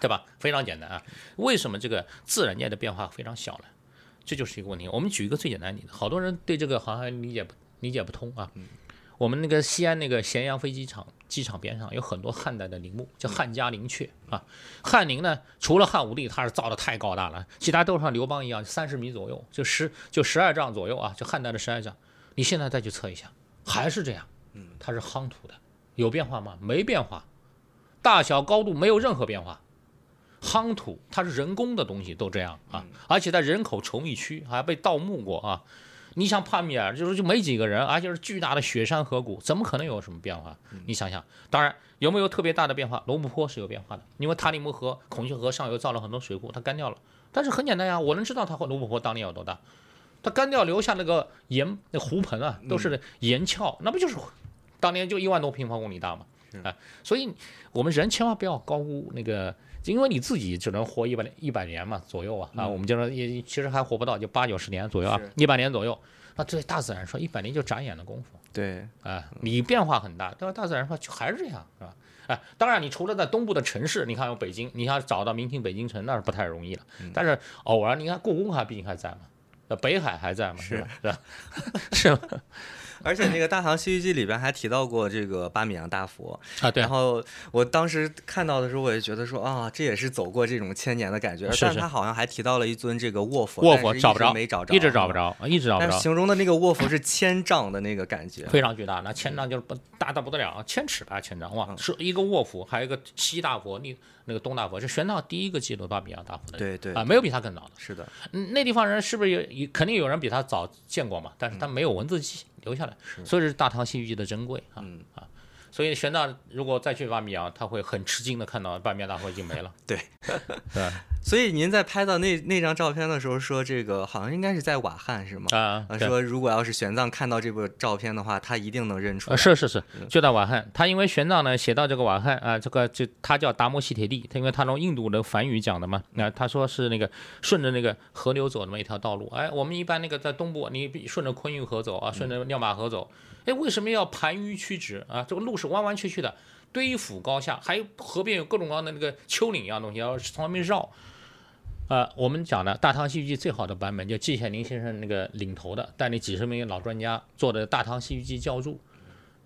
对吧？非常简单啊。为什么这个自然界的变化非常小呢？这就是一个问题。我们举一个最简单的例子，好多人对这个好像理解不理解不通啊。我们那个西安那个咸阳飞机场机场边上有很多汉代的陵墓，叫汉家陵阙啊。汉陵呢，除了汉武帝他是造的太高大了，其他都像刘邦一样，三十米左右，就十就十二丈左右啊，就汉代的十二丈。你现在再去测一下，还是这样，嗯，它是夯土的，有变化吗？没变化，大小高度没有任何变化。夯土它是人工的东西，都这样啊，而且在人口稠密区还被盗墓过啊。你像帕米尔，就是就没几个人，而且是巨大的雪山河谷，怎么可能有什么变化？你想想，当然有没有特别大的变化？罗布泊是有变化的，因为塔里木河、孔雀河上游造了很多水库，它干掉了。但是很简单呀，我能知道它和罗布泊当年有多大，它干掉留下那个盐那湖盆啊，都是盐壳，那不就是当年就一万多平方公里大吗？啊，所以我们人千万不要高估那个。因为你自己只能活一百一百年嘛左右啊啊，我们就说也其实还活不到，就八九十年左右啊，一百年左右。那对大自然说，一百年就眨眼的功夫。对，啊，你变化很大，但是大自然说就还是这样，是吧？哎，当然你除了在东部的城市，你看有北京，你要找到明清北京城那是不太容易了。但是偶尔你看故宫还毕竟还在嘛，呃，北海还在吗，是吧？是吧？[LAUGHS] [LAUGHS] 而且那个《大唐西域记》里边还提到过这个巴米扬大佛啊，对。然后我当时看到的时候，我也觉得说啊，这也是走过这种千年的感觉。是是。但他好像还提到了一尊这个卧佛，卧佛找不着，没找着，一直找不着，一直找不着。形容的那个卧佛是千丈的那个感觉，非常巨大。那千丈就是不大到不得了，千尺吧，千丈哇！是一个卧佛，还有一个西大佛，那那个东大佛是玄奘第一个记录巴米扬大佛的。对对。啊，没有比他更早的。是的。嗯，那地方人是不是有？肯定有人比他早见过嘛？但是他没有文字记。留下来，所以是《大唐西域记》的珍贵啊啊！所以玄奘如果再去巴米扬，他会很吃惊的看到巴米扬大佛已经没了。对，[LAUGHS] 对。所以您在拍到那那张照片的时候说，这个好像应该是在瓦汉是吗？啊，说如果要是玄奘看到这部照片的话，他一定能认出来。是是是，就在瓦汉。他因为玄奘呢写到这个瓦汉啊，这个就他叫达摩西铁地，他因为他用印度的梵语讲的嘛。那他说是那个顺着那个河流走那么一条道路。哎，我们一般那个在东部，你顺着昆玉河走啊，顺着尿马河走。哎，为什么要盘迂曲直啊？这个路是弯弯曲曲的，堆俯高下，还有河边有各种各样的那个丘陵一样东西，要从外面绕。呃，我们讲的《大唐西域记》最好的版本，就季羡林先生那个领头的，带领几十名老专家做的《大唐西域记》教注。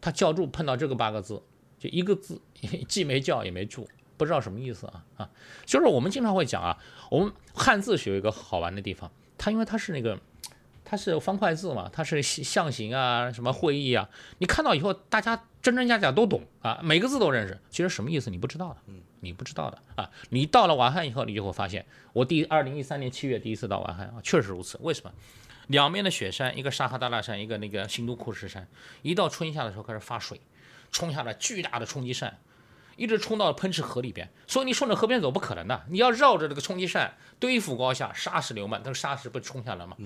他教注碰到这个八个字，就一个字，[LAUGHS] 既没教也没注，不知道什么意思啊啊！就是我们经常会讲啊，我们汉字学一个好玩的地方，它因为它是那个。它是方块字嘛，它是象形啊，什么会意啊，你看到以后，大家真真假假都懂啊，每个字都认识。其实什么意思你不知道的，你不知道的啊。你到了瓦罕以后，你就会发现，我第二零一三年七月第一次到瓦罕啊，确实如此。为什么？两面的雪山，一个沙哈达拉山，一个那个新都库什山，一到春夏的时候开始发水，冲下来巨大的冲击扇，一直冲到了喷池河里边。所以你顺着河边走不可能的，你要绕着这个冲击扇，堆伏高下，沙石流漫，那个沙石不冲下来吗？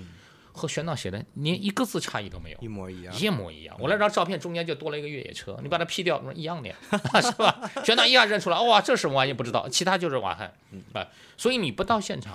和玄奘写的连一个字差异都没有，一模一样，一模一样。我那张照片中间就多了一个越野车，你把它 P 掉，一样的，[LAUGHS] 是吧？玄奘一下认出来，哇，这什么玩意不知道，其他就是瓦汉，啊，所以你不到现场，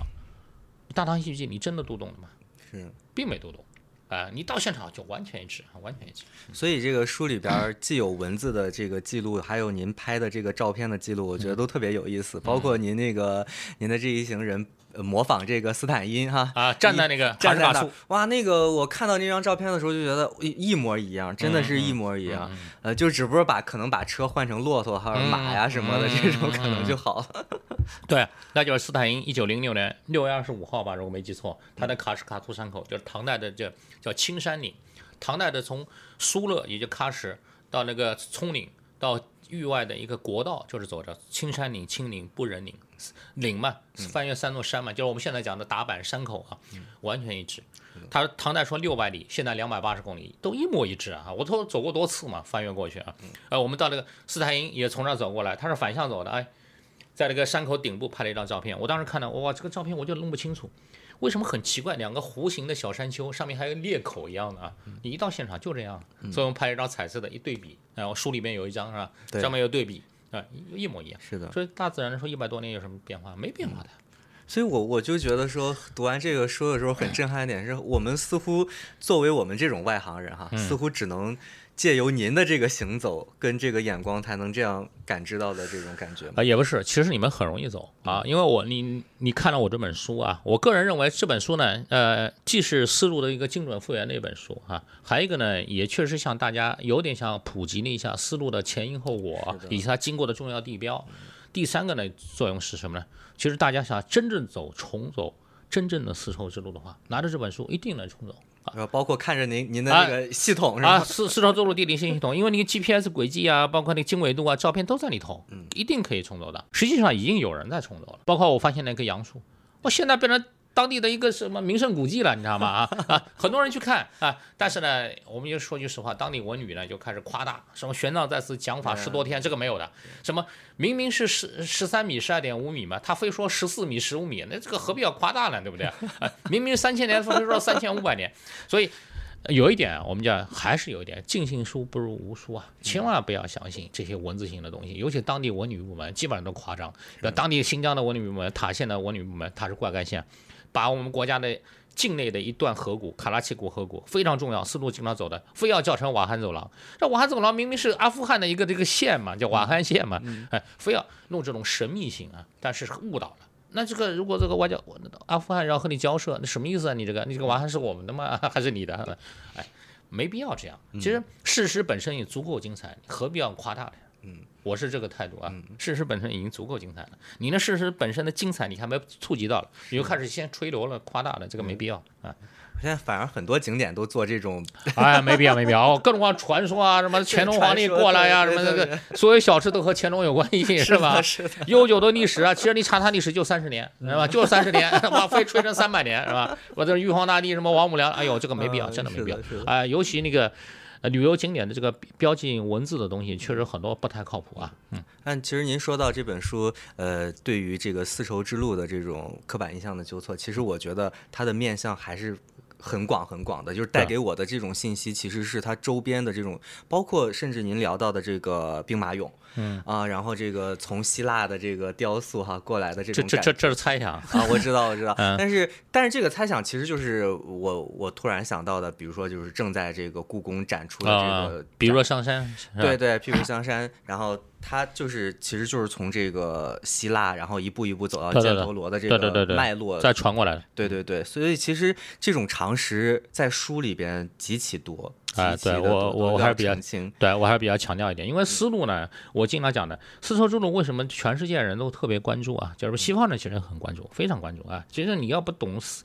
《大唐西域记》你真的读懂了吗？是，并没读懂，啊，你到现场就完全一致，完全一致。所以这个书里边既有文字的这个记录，还有您拍的这个照片的记录，我觉得都特别有意思，包括您那个您的这一行人。模仿这个斯坦因哈啊，站在那个站在那，哇，那个我看到那张照片的时候就觉得一模一样，真的是一模一样。呃，就只不过把可能把车换成骆驼还有马呀什么的这种可能就好了。[LAUGHS] 对，那就是斯坦因一九零六年六月二十五号吧，如果没记错，他的喀什卡图山口就是唐代的这叫青山岭，唐代的从疏勒也就喀什到那个葱岭到域外的一个国道，就是走着青山岭、青岭、不仁岭。岭嘛，翻越三座山嘛，就是我们现在讲的打板山口啊，完全一致。他唐代说六百里，现在两百八十公里，都一模一致啊！我都走过多次嘛，翻越过去啊。呃，我们到那个斯坦因也从这儿走过来，他是反向走的，哎，在这个山口顶部拍了一张照片。我当时看到，哇，这个照片我就弄不清楚，为什么很奇怪，两个弧形的小山丘上面还有裂口一样的啊？你一到现场就这样，所以我们拍了一张彩色的一对比，然后书里面有一张是吧？上面有对比。啊，一模一样。是的，所以大自然说一百多年有什么变化？没变化的。所以我我就觉得说，读完这个书的时候很震撼一点是，我们似乎作为我们这种外行人哈，似乎只能。借由您的这个行走跟这个眼光，才能这样感知到的这种感觉啊，也不是，其实你们很容易走啊，因为我你你看了我这本书啊，我个人认为这本书呢，呃，既是思路的一个精准复原的一本书啊，还有一个呢，也确实向大家有点像普及了一下思路的前因后果以及它经过的重要地标。第三个呢，作用是什么呢？其实大家想真正走重走真正的丝绸之路的话，拿着这本书一定能冲走。啊，包括看着您您的那个系统是吧？啊，丝丝绸之路地理信息系统，因为那个 GPS 轨迹啊，包括那个经纬度啊，照片都在里头，嗯，一定可以冲走的。实际上已经有人在冲走了，包括我发现那棵杨树，我现在变成。当地的一个什么名胜古迹了，你知道吗？[LAUGHS] 啊啊，很多人去看啊，但是呢，我们就说句实话，当地文旅呢就开始夸大，什么玄奘在此讲法十多天，这个没有的，什么明明是十十三米、十二点五米嘛，他非说十四米、十五米，那这个何必要夸大呢？对不对？明明三千年，非说三千五百年，所以。有一点，我们讲还是有一点，尽信书不如无书啊！千万不要相信这些文字性的东西，尤其当地文旅部门基本上都夸张。当地新疆的文旅部门、塔县的文旅部门，它是灌溉县，把我们国家的境内的一段河谷——卡拉奇谷河谷，非常重要，丝路经常走的，非要叫成瓦罕走廊。这瓦罕走廊明明是阿富汗的一个这个县嘛，叫瓦罕县嘛，哎，非要弄这种神秘性啊，但是误导了。那这个如果这个外交，阿富汗要和你交涉，那什么意思啊？你这个，你这个瓦罕是我们的吗？还是你的？哎，没必要这样。其实事实本身也足够精彩，何必要夸大呢？嗯，我是这个态度啊。事实本身已经足够精彩了，你那事实本身的精彩你还没触及到了，你就开始先吹牛了，夸大了，这个没必要啊。现在反而很多景点都做这种，[LAUGHS] 哎，没必要，没必要，各种各样传说啊，什么乾隆皇帝过来呀，什么这个，所有小吃都和乾隆有关系，是吧？悠久的历史啊，其实你查它历史就三十年，是吧？就三十年，[LAUGHS] 哇，非吹成三百年，是吧？我这玉皇大帝什么王母娘，哎呦，这个没必要，真的没必要，哎，尤其那个。呃，旅游景点的这个标记文字的东西，确实很多不太靠谱啊。嗯，但其实您说到这本书，呃，对于这个丝绸之路的这种刻板印象的纠错，其实我觉得它的面向还是。很广很广的，就是带给我的这种信息，其实是它周边的这种，包括甚至您聊到的这个兵马俑，嗯。啊，然后这个从希腊的这个雕塑哈过来的这种，这这这这是猜想。啊，我知道我知道，[LAUGHS] 但是但是这个猜想其实就是我我突然想到的，比如说就是正在这个故宫展出的这个，比如说香山，对对，譬如香山，然后。它就是，其实就是从这个希腊，然后一步一步走到犍陀罗的这个脉络再传过来的。对对对，所以其实这种常识在书里边极其多。啊，对我我我还是比较，对我还是比较强调一点，因为丝路呢，我经常讲的丝绸之路为什么全世界人都特别关注啊？就是西方人其实很关注，非常关注啊。其实你要不懂丝，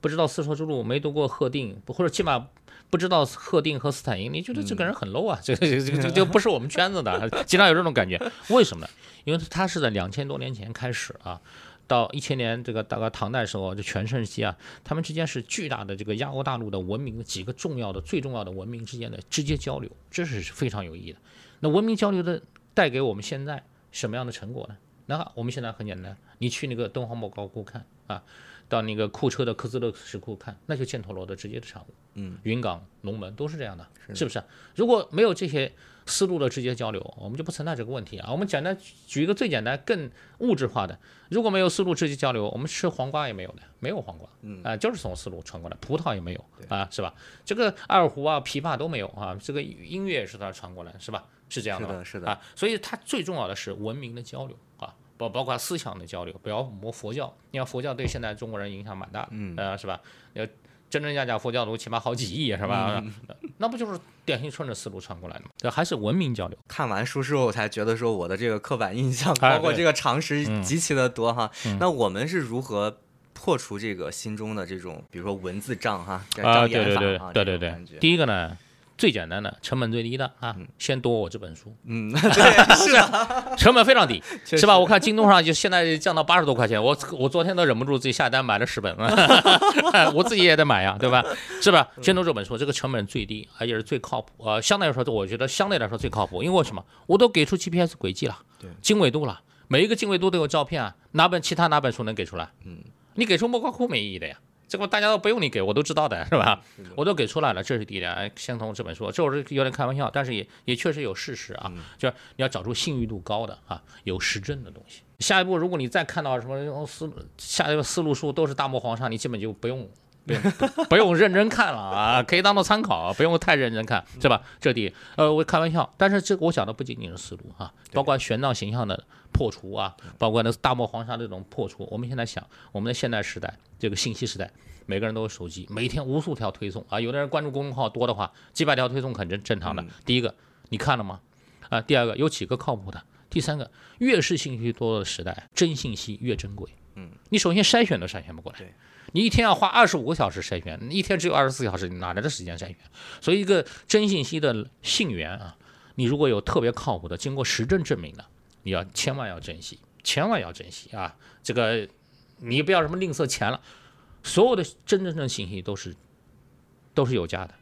不知道丝绸之路，没读过贺定，或者起码。不知道赫定和斯坦因，你觉得这个人很 low 啊？[LAUGHS] 这个这这这就不是我们圈子的，[LAUGHS] 经常有这种感觉。为什么呢？因为他是在两千多年前开始啊，到一千年这个大概唐代时候就全盛期啊，他们之间是巨大的这个亚欧大陆的文明的几个重要的、最重要的文明之间的直接交流，这是非常有意义的。那文明交流的带给我们现在什么样的成果呢？那我们现在很简单，你去那个敦煌莫高窟看啊。到那个库车的科兹勒石窟看，那就犍陀罗的直接的产物。嗯，云冈、龙门都是这样的，是不是？如果没有这些思路的直接交流，我们就不存在这个问题啊。我们简单举一个最简单、更物质化的，如果没有思路直接交流，我们吃黄瓜也没有的，没有黄瓜。嗯啊，就是从思路传过来，葡萄也没有啊，是吧？这个二胡啊、琵琶都没有啊，这个音乐也是它传过来，是吧？是这样的，是的啊。所以它最重要的是文明的交流啊。包包括思想的交流，不要磨佛教。你看佛教对现在中国人影响蛮大，嗯，呃，是吧？呃，真真假假佛教徒起码好几亿，是吧？那不就是典型顺着思路传过来的吗？对还是文明交流。看完书之后，我才觉得说我的这个刻板印象，[LAUGHS] 包括这个常识极其的多哈。那我们是如何破除这个心中的这种，比如说文字障哈？啊，对对对对对对。第一个呢？最简单的，成本最低的啊，先读我这本书。嗯，[LAUGHS] 对，是啊，[LAUGHS] 成本非常低，是吧？我看京东上就现在降到八十多块钱，我我昨天都忍不住自己下单买了十本，[LAUGHS] 我自己也得买呀，对吧？是吧？先读这本书，这个成本最低，而且是最靠谱呃。相对来说，我觉得相对来说最靠谱，因为为什么？我都给出 GPS 轨迹了，对，经纬度了，每一个经纬度都有照片啊，哪本其他哪本书能给出来？嗯，你给出莫高窟没意义的呀。这个大家都不用你给我都知道的，是吧？我都给出来了，这是第一点。哎，相同这本书，这我是有点开玩笑，但是也也确实有事实啊，就是你要找出信誉度高的啊，有实证的东西。下一步，如果你再看到什么思下一个思路书都是大漠黄沙，你基本就不用。不用不用认真看了啊，[LAUGHS] 可以当做参考，不用太认真看，是吧？这第一，呃，我开玩笑，但是这个我讲的不仅仅是思路啊，包括玄奘形象的破除啊，包括那大漠黄沙这种破除。我们现在想，我们的现代时代，这个信息时代，每个人都有手机，每天无数条推送啊，有的人关注公众号多的话，几百条推送很正正常的。第一个，你看了吗？啊，第二个，有几个靠谱的？第三个，越是信息多的时代，真信息越珍贵。嗯，你首先筛选都筛选不过来。你一天要花二十五个小时筛选，你一天只有二十四小时，你哪来的时间筛选？所以，一个真信息的信源啊，你如果有特别靠谱的、经过实证证明的，你要千万要珍惜，千万要珍惜啊！这个你不要什么吝啬钱了，所有的真真正信息都是都是有价的，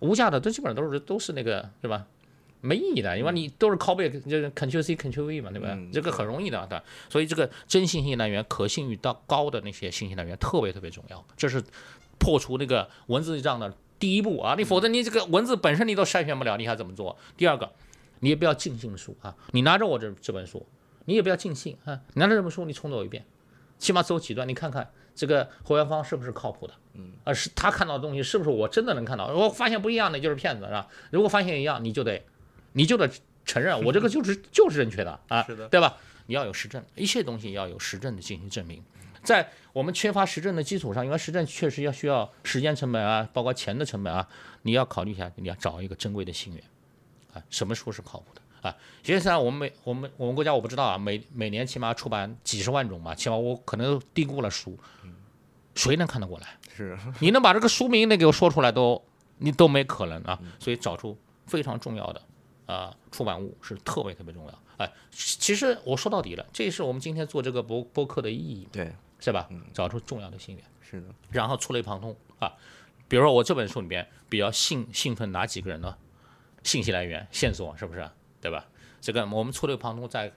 无价的都基本上都是都是那个，是吧？没意义的，因为你都是拷贝，就是 Ctrl C Ctrl V 嘛，对吧？这个很容易的，对。所以这个真信息来源、可信誉到高的那些信息来源特别特别重要，这是破除那个文字账的第一步啊！你否则你这个文字本身你都筛选不了，你还怎么做？第二个，你也不要尽信书啊！你拿着我这这本书，你也不要尽信啊！你拿着这本书，你重走一遍，起码走几段，你看看这个侯元芳是不是靠谱的？嗯，啊，是他看到的东西是不是我真的能看到？如果发现不一样的就是骗子，是吧？如果发现一样，你就得。你就得承认，[LAUGHS] 我这个就是就是正确的啊，是的对吧？你要有实证，一切东西要有实证的进行证明。在我们缺乏实证的基础上，因为实证确实要需要时间成本啊，包括钱的成本啊，你要考虑一下，你要找一个珍贵的信源啊。什么书是靠谱的啊？实际上，我们每我们我们国家我不知道啊，每每年起码出版几十万种吧，起码我可能低估了书。谁能看得过来？是，[LAUGHS] 你能把这个书名得给我说出来都你都没可能啊。所以找出非常重要的。啊，出版物是特别特别重要。哎，其实我说到底了，这也是我们今天做这个播播客的意义，对，是吧？找出重要的信源，是的。然后触类旁通啊，比如说我这本书里边比较兴兴奋哪几个人呢？信息来源线索是不是？对吧？这个我们触类旁通，在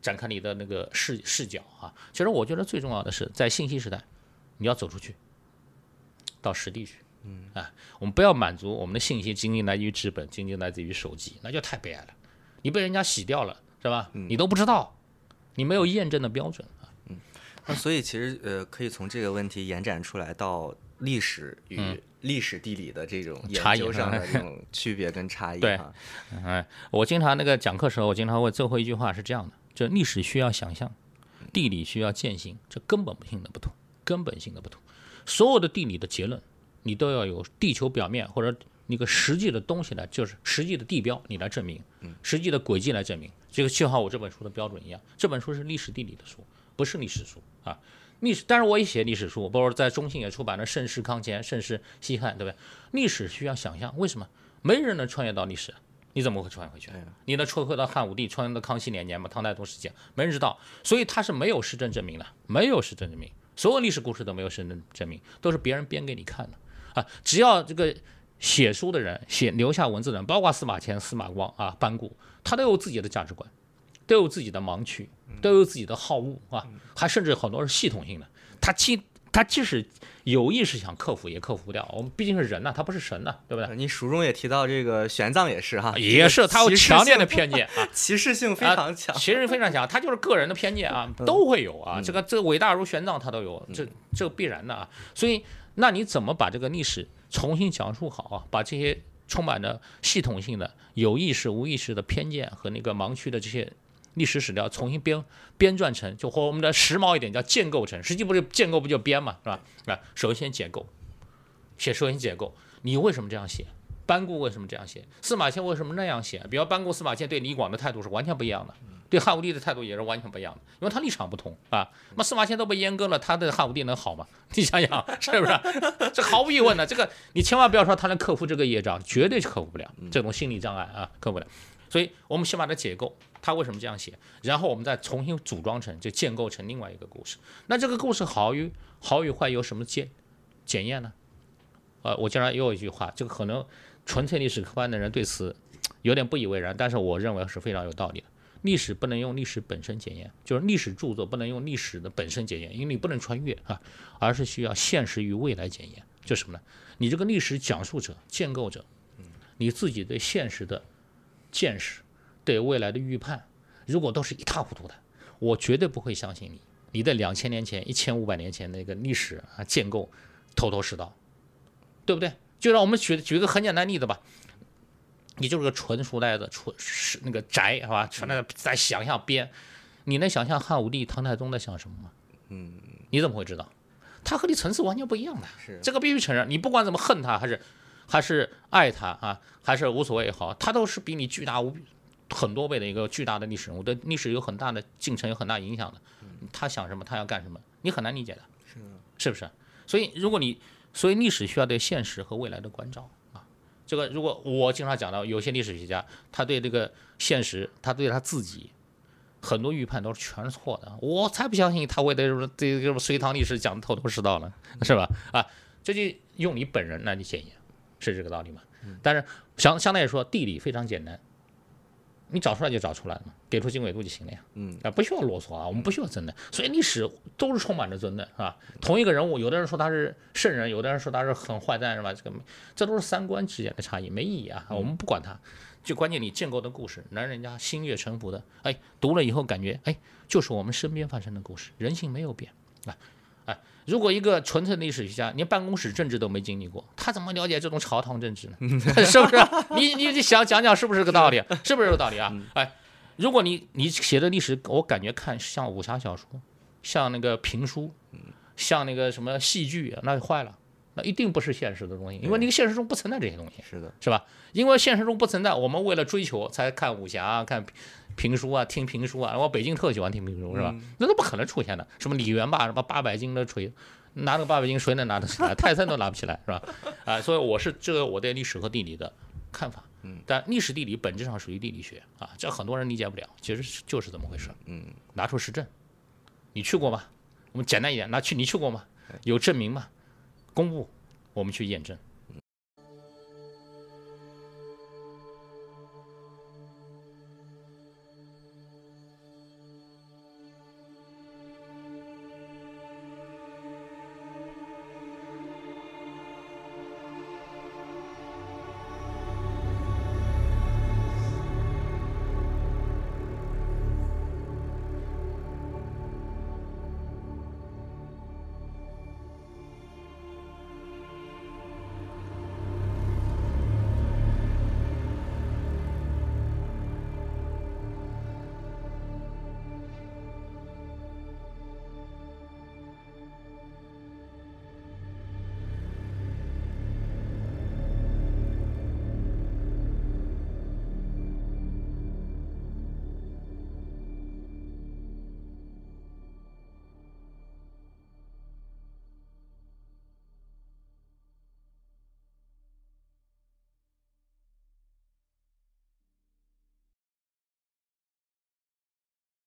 展开你的那个视视角啊。其实我觉得最重要的是在信息时代，你要走出去，到实地去。嗯啊，我们不要满足我们的信息仅仅来自于纸本，仅仅来自于手机，那就太悲哀了。你被人家洗掉了，是吧？你都不知道，你没有验证的标准啊。嗯，那所以其实呃，可以从这个问题延展出来到历史与历史地理的这种研究上的这种区别跟差异。对，嗯，我经常那个讲课时候，我经常问最后一句话是这样的：就历史需要想象，地理需要践行，这根本性的不同，根本性的不同。所有的地理的结论。你都要有地球表面或者那个实际的东西来，就是实际的地标，你来证明，实际的轨迹来证明。这个就好我这本书的标准一样，这本书是历史地理的书，不是历史书啊。历史，但是我也写历史书，包括在中信也出版了《盛世康乾》《盛世西汉》，对不对？历史需要想象，为什么？没人能穿越到历史，你怎么会穿越回去？你能穿越到汉武帝，穿越到康熙年间吗？唐太宗时期，没人知道，所以他是没有实证证明的，没有实证证明，所有历史故事都没有实证证明，都是别人编给你看的。啊，只要这个写书的人写留下文字的人，包括司马迁、司马光啊、班固，他都有自己的价值观，都有自己的盲区，都有自己的好恶啊，还甚至很多是系统性的。他即他即使有意识想克服，也克服不掉。我们毕竟是人呐，他不是神呐，对不对？你书中也提到这个玄奘也是哈，也是他有强烈的偏见啊，[LAUGHS] 歧视性非常强，歧视性非常强，他就是个人的偏见啊，都会有啊。这个这个伟大如玄奘他都有，这这必然的啊，所以。那你怎么把这个历史重新讲述好啊？把这些充满着系统性的、有意识、无意识的偏见和那个盲区的这些历史史料重新编编撰成，就或我们的时髦一点叫建构成，实际不是建构不就编嘛，是吧？啊，首先解构，写首先解构，你为什么这样写？班固为什么这样写？司马迁为什么那样写？比如班固、司马迁对李广的态度是完全不一样的。对汉武帝的态度也是完全不一样的，因为他立场不同啊。那司马迁都被阉割了，他的汉武帝能好吗？[LAUGHS] 你想想是不是？[LAUGHS] 这毫无疑问的，这个你千万不要说他能克服这个业障，绝对是克服不了这种心理障碍啊，克服不了。所以我们先把它解构，他为什么这样写，然后我们再重新组装成，就建构成另外一个故事。那这个故事好与好与坏有什么检检验呢？呃，我经常又有一句话，这个可能纯粹历史科班的人对此 [TSK] 有点不以为然，但是我认为是非常有道理的。历史不能用历史本身检验，就是历史著作不能用历史的本身检验，因为你不能穿越啊，而是需要现实与未来检验。就什么呢？你这个历史讲述者、建构者，你自己对现实的见识、对未来的预判，如果都是一塌糊涂的，我绝对不会相信你。你的两千年前、一千五百年前那个历史啊建构头头是道，对不对？就让我们举举个很简单例子吧。你就是个纯书呆子，纯是那个宅，是吧？纯在在想象编，你能想象汉武帝、唐太宗在想什么吗？嗯，你怎么会知道？他和你层次完全不一样的，是这个必须承认。你不管怎么恨他，还是还是爱他啊，还是无所谓也好，他都是比你巨大无比很多倍的一个巨大的历史人物，对历史有很大的进程，有很大影响的。他想什么，他要干什么，你很难理解的，是是不是？所以如果你，所以历史需要对现实和未来的关照啊。这个如果我经常讲到，有些历史学家，他对这个现实，他对他自己很多预判都是全是错的。我才不相信他会对什么对这种隋唐历史讲的头头是道呢，[LAUGHS] 是吧？啊，这就用你本人来去检验，是这个道理吗？但是相相对来说，地理非常简单，你找出来就找出来了嘛，给出经纬度就行了呀。嗯啊，不需要啰嗦啊，我们不需要争论。所以历史都是充满着争论，是吧？同一个人物，有的人说他是圣人，有的人说他是很坏蛋，是吧？这个这都是三观之间的差异，没意义啊。我们不管他，就关键你建构的故事能让人家心悦诚服的，哎，读了以后感觉，哎，就是我们身边发生的故事，人性没有变啊。哎，如果一个纯粹的历史学家连办公室政治都没经历过，他怎么了解这种朝堂政治呢？[LAUGHS] 是不是？你你你想讲讲是不是这个道理？是不是这个道理啊？哎，如果你你写的历史，我感觉看像武侠小说，像那个评书，像那个什么戏剧，那就坏了，那一定不是现实的东西，因为那个现实中不存在这些东西，是的，是吧？因为现实中不存在，我们为了追求才看武侠啊，看评书啊，听评书啊。我北京特喜欢听评书，是吧？那都不可能出现的。什么李元霸，什么八百斤的锤，拿个八百斤谁能拿得起来？[LAUGHS] 泰森都拿不起来，是吧？啊，所以我是这个我对历史和地理的看法。嗯，但历史地理本质上属于地理学啊，这很多人理解不了，其实就是这么回事。嗯，拿出实证，你去过吗？我们简单一点，拿去你去过吗？有证明吗？公布，我们去验证。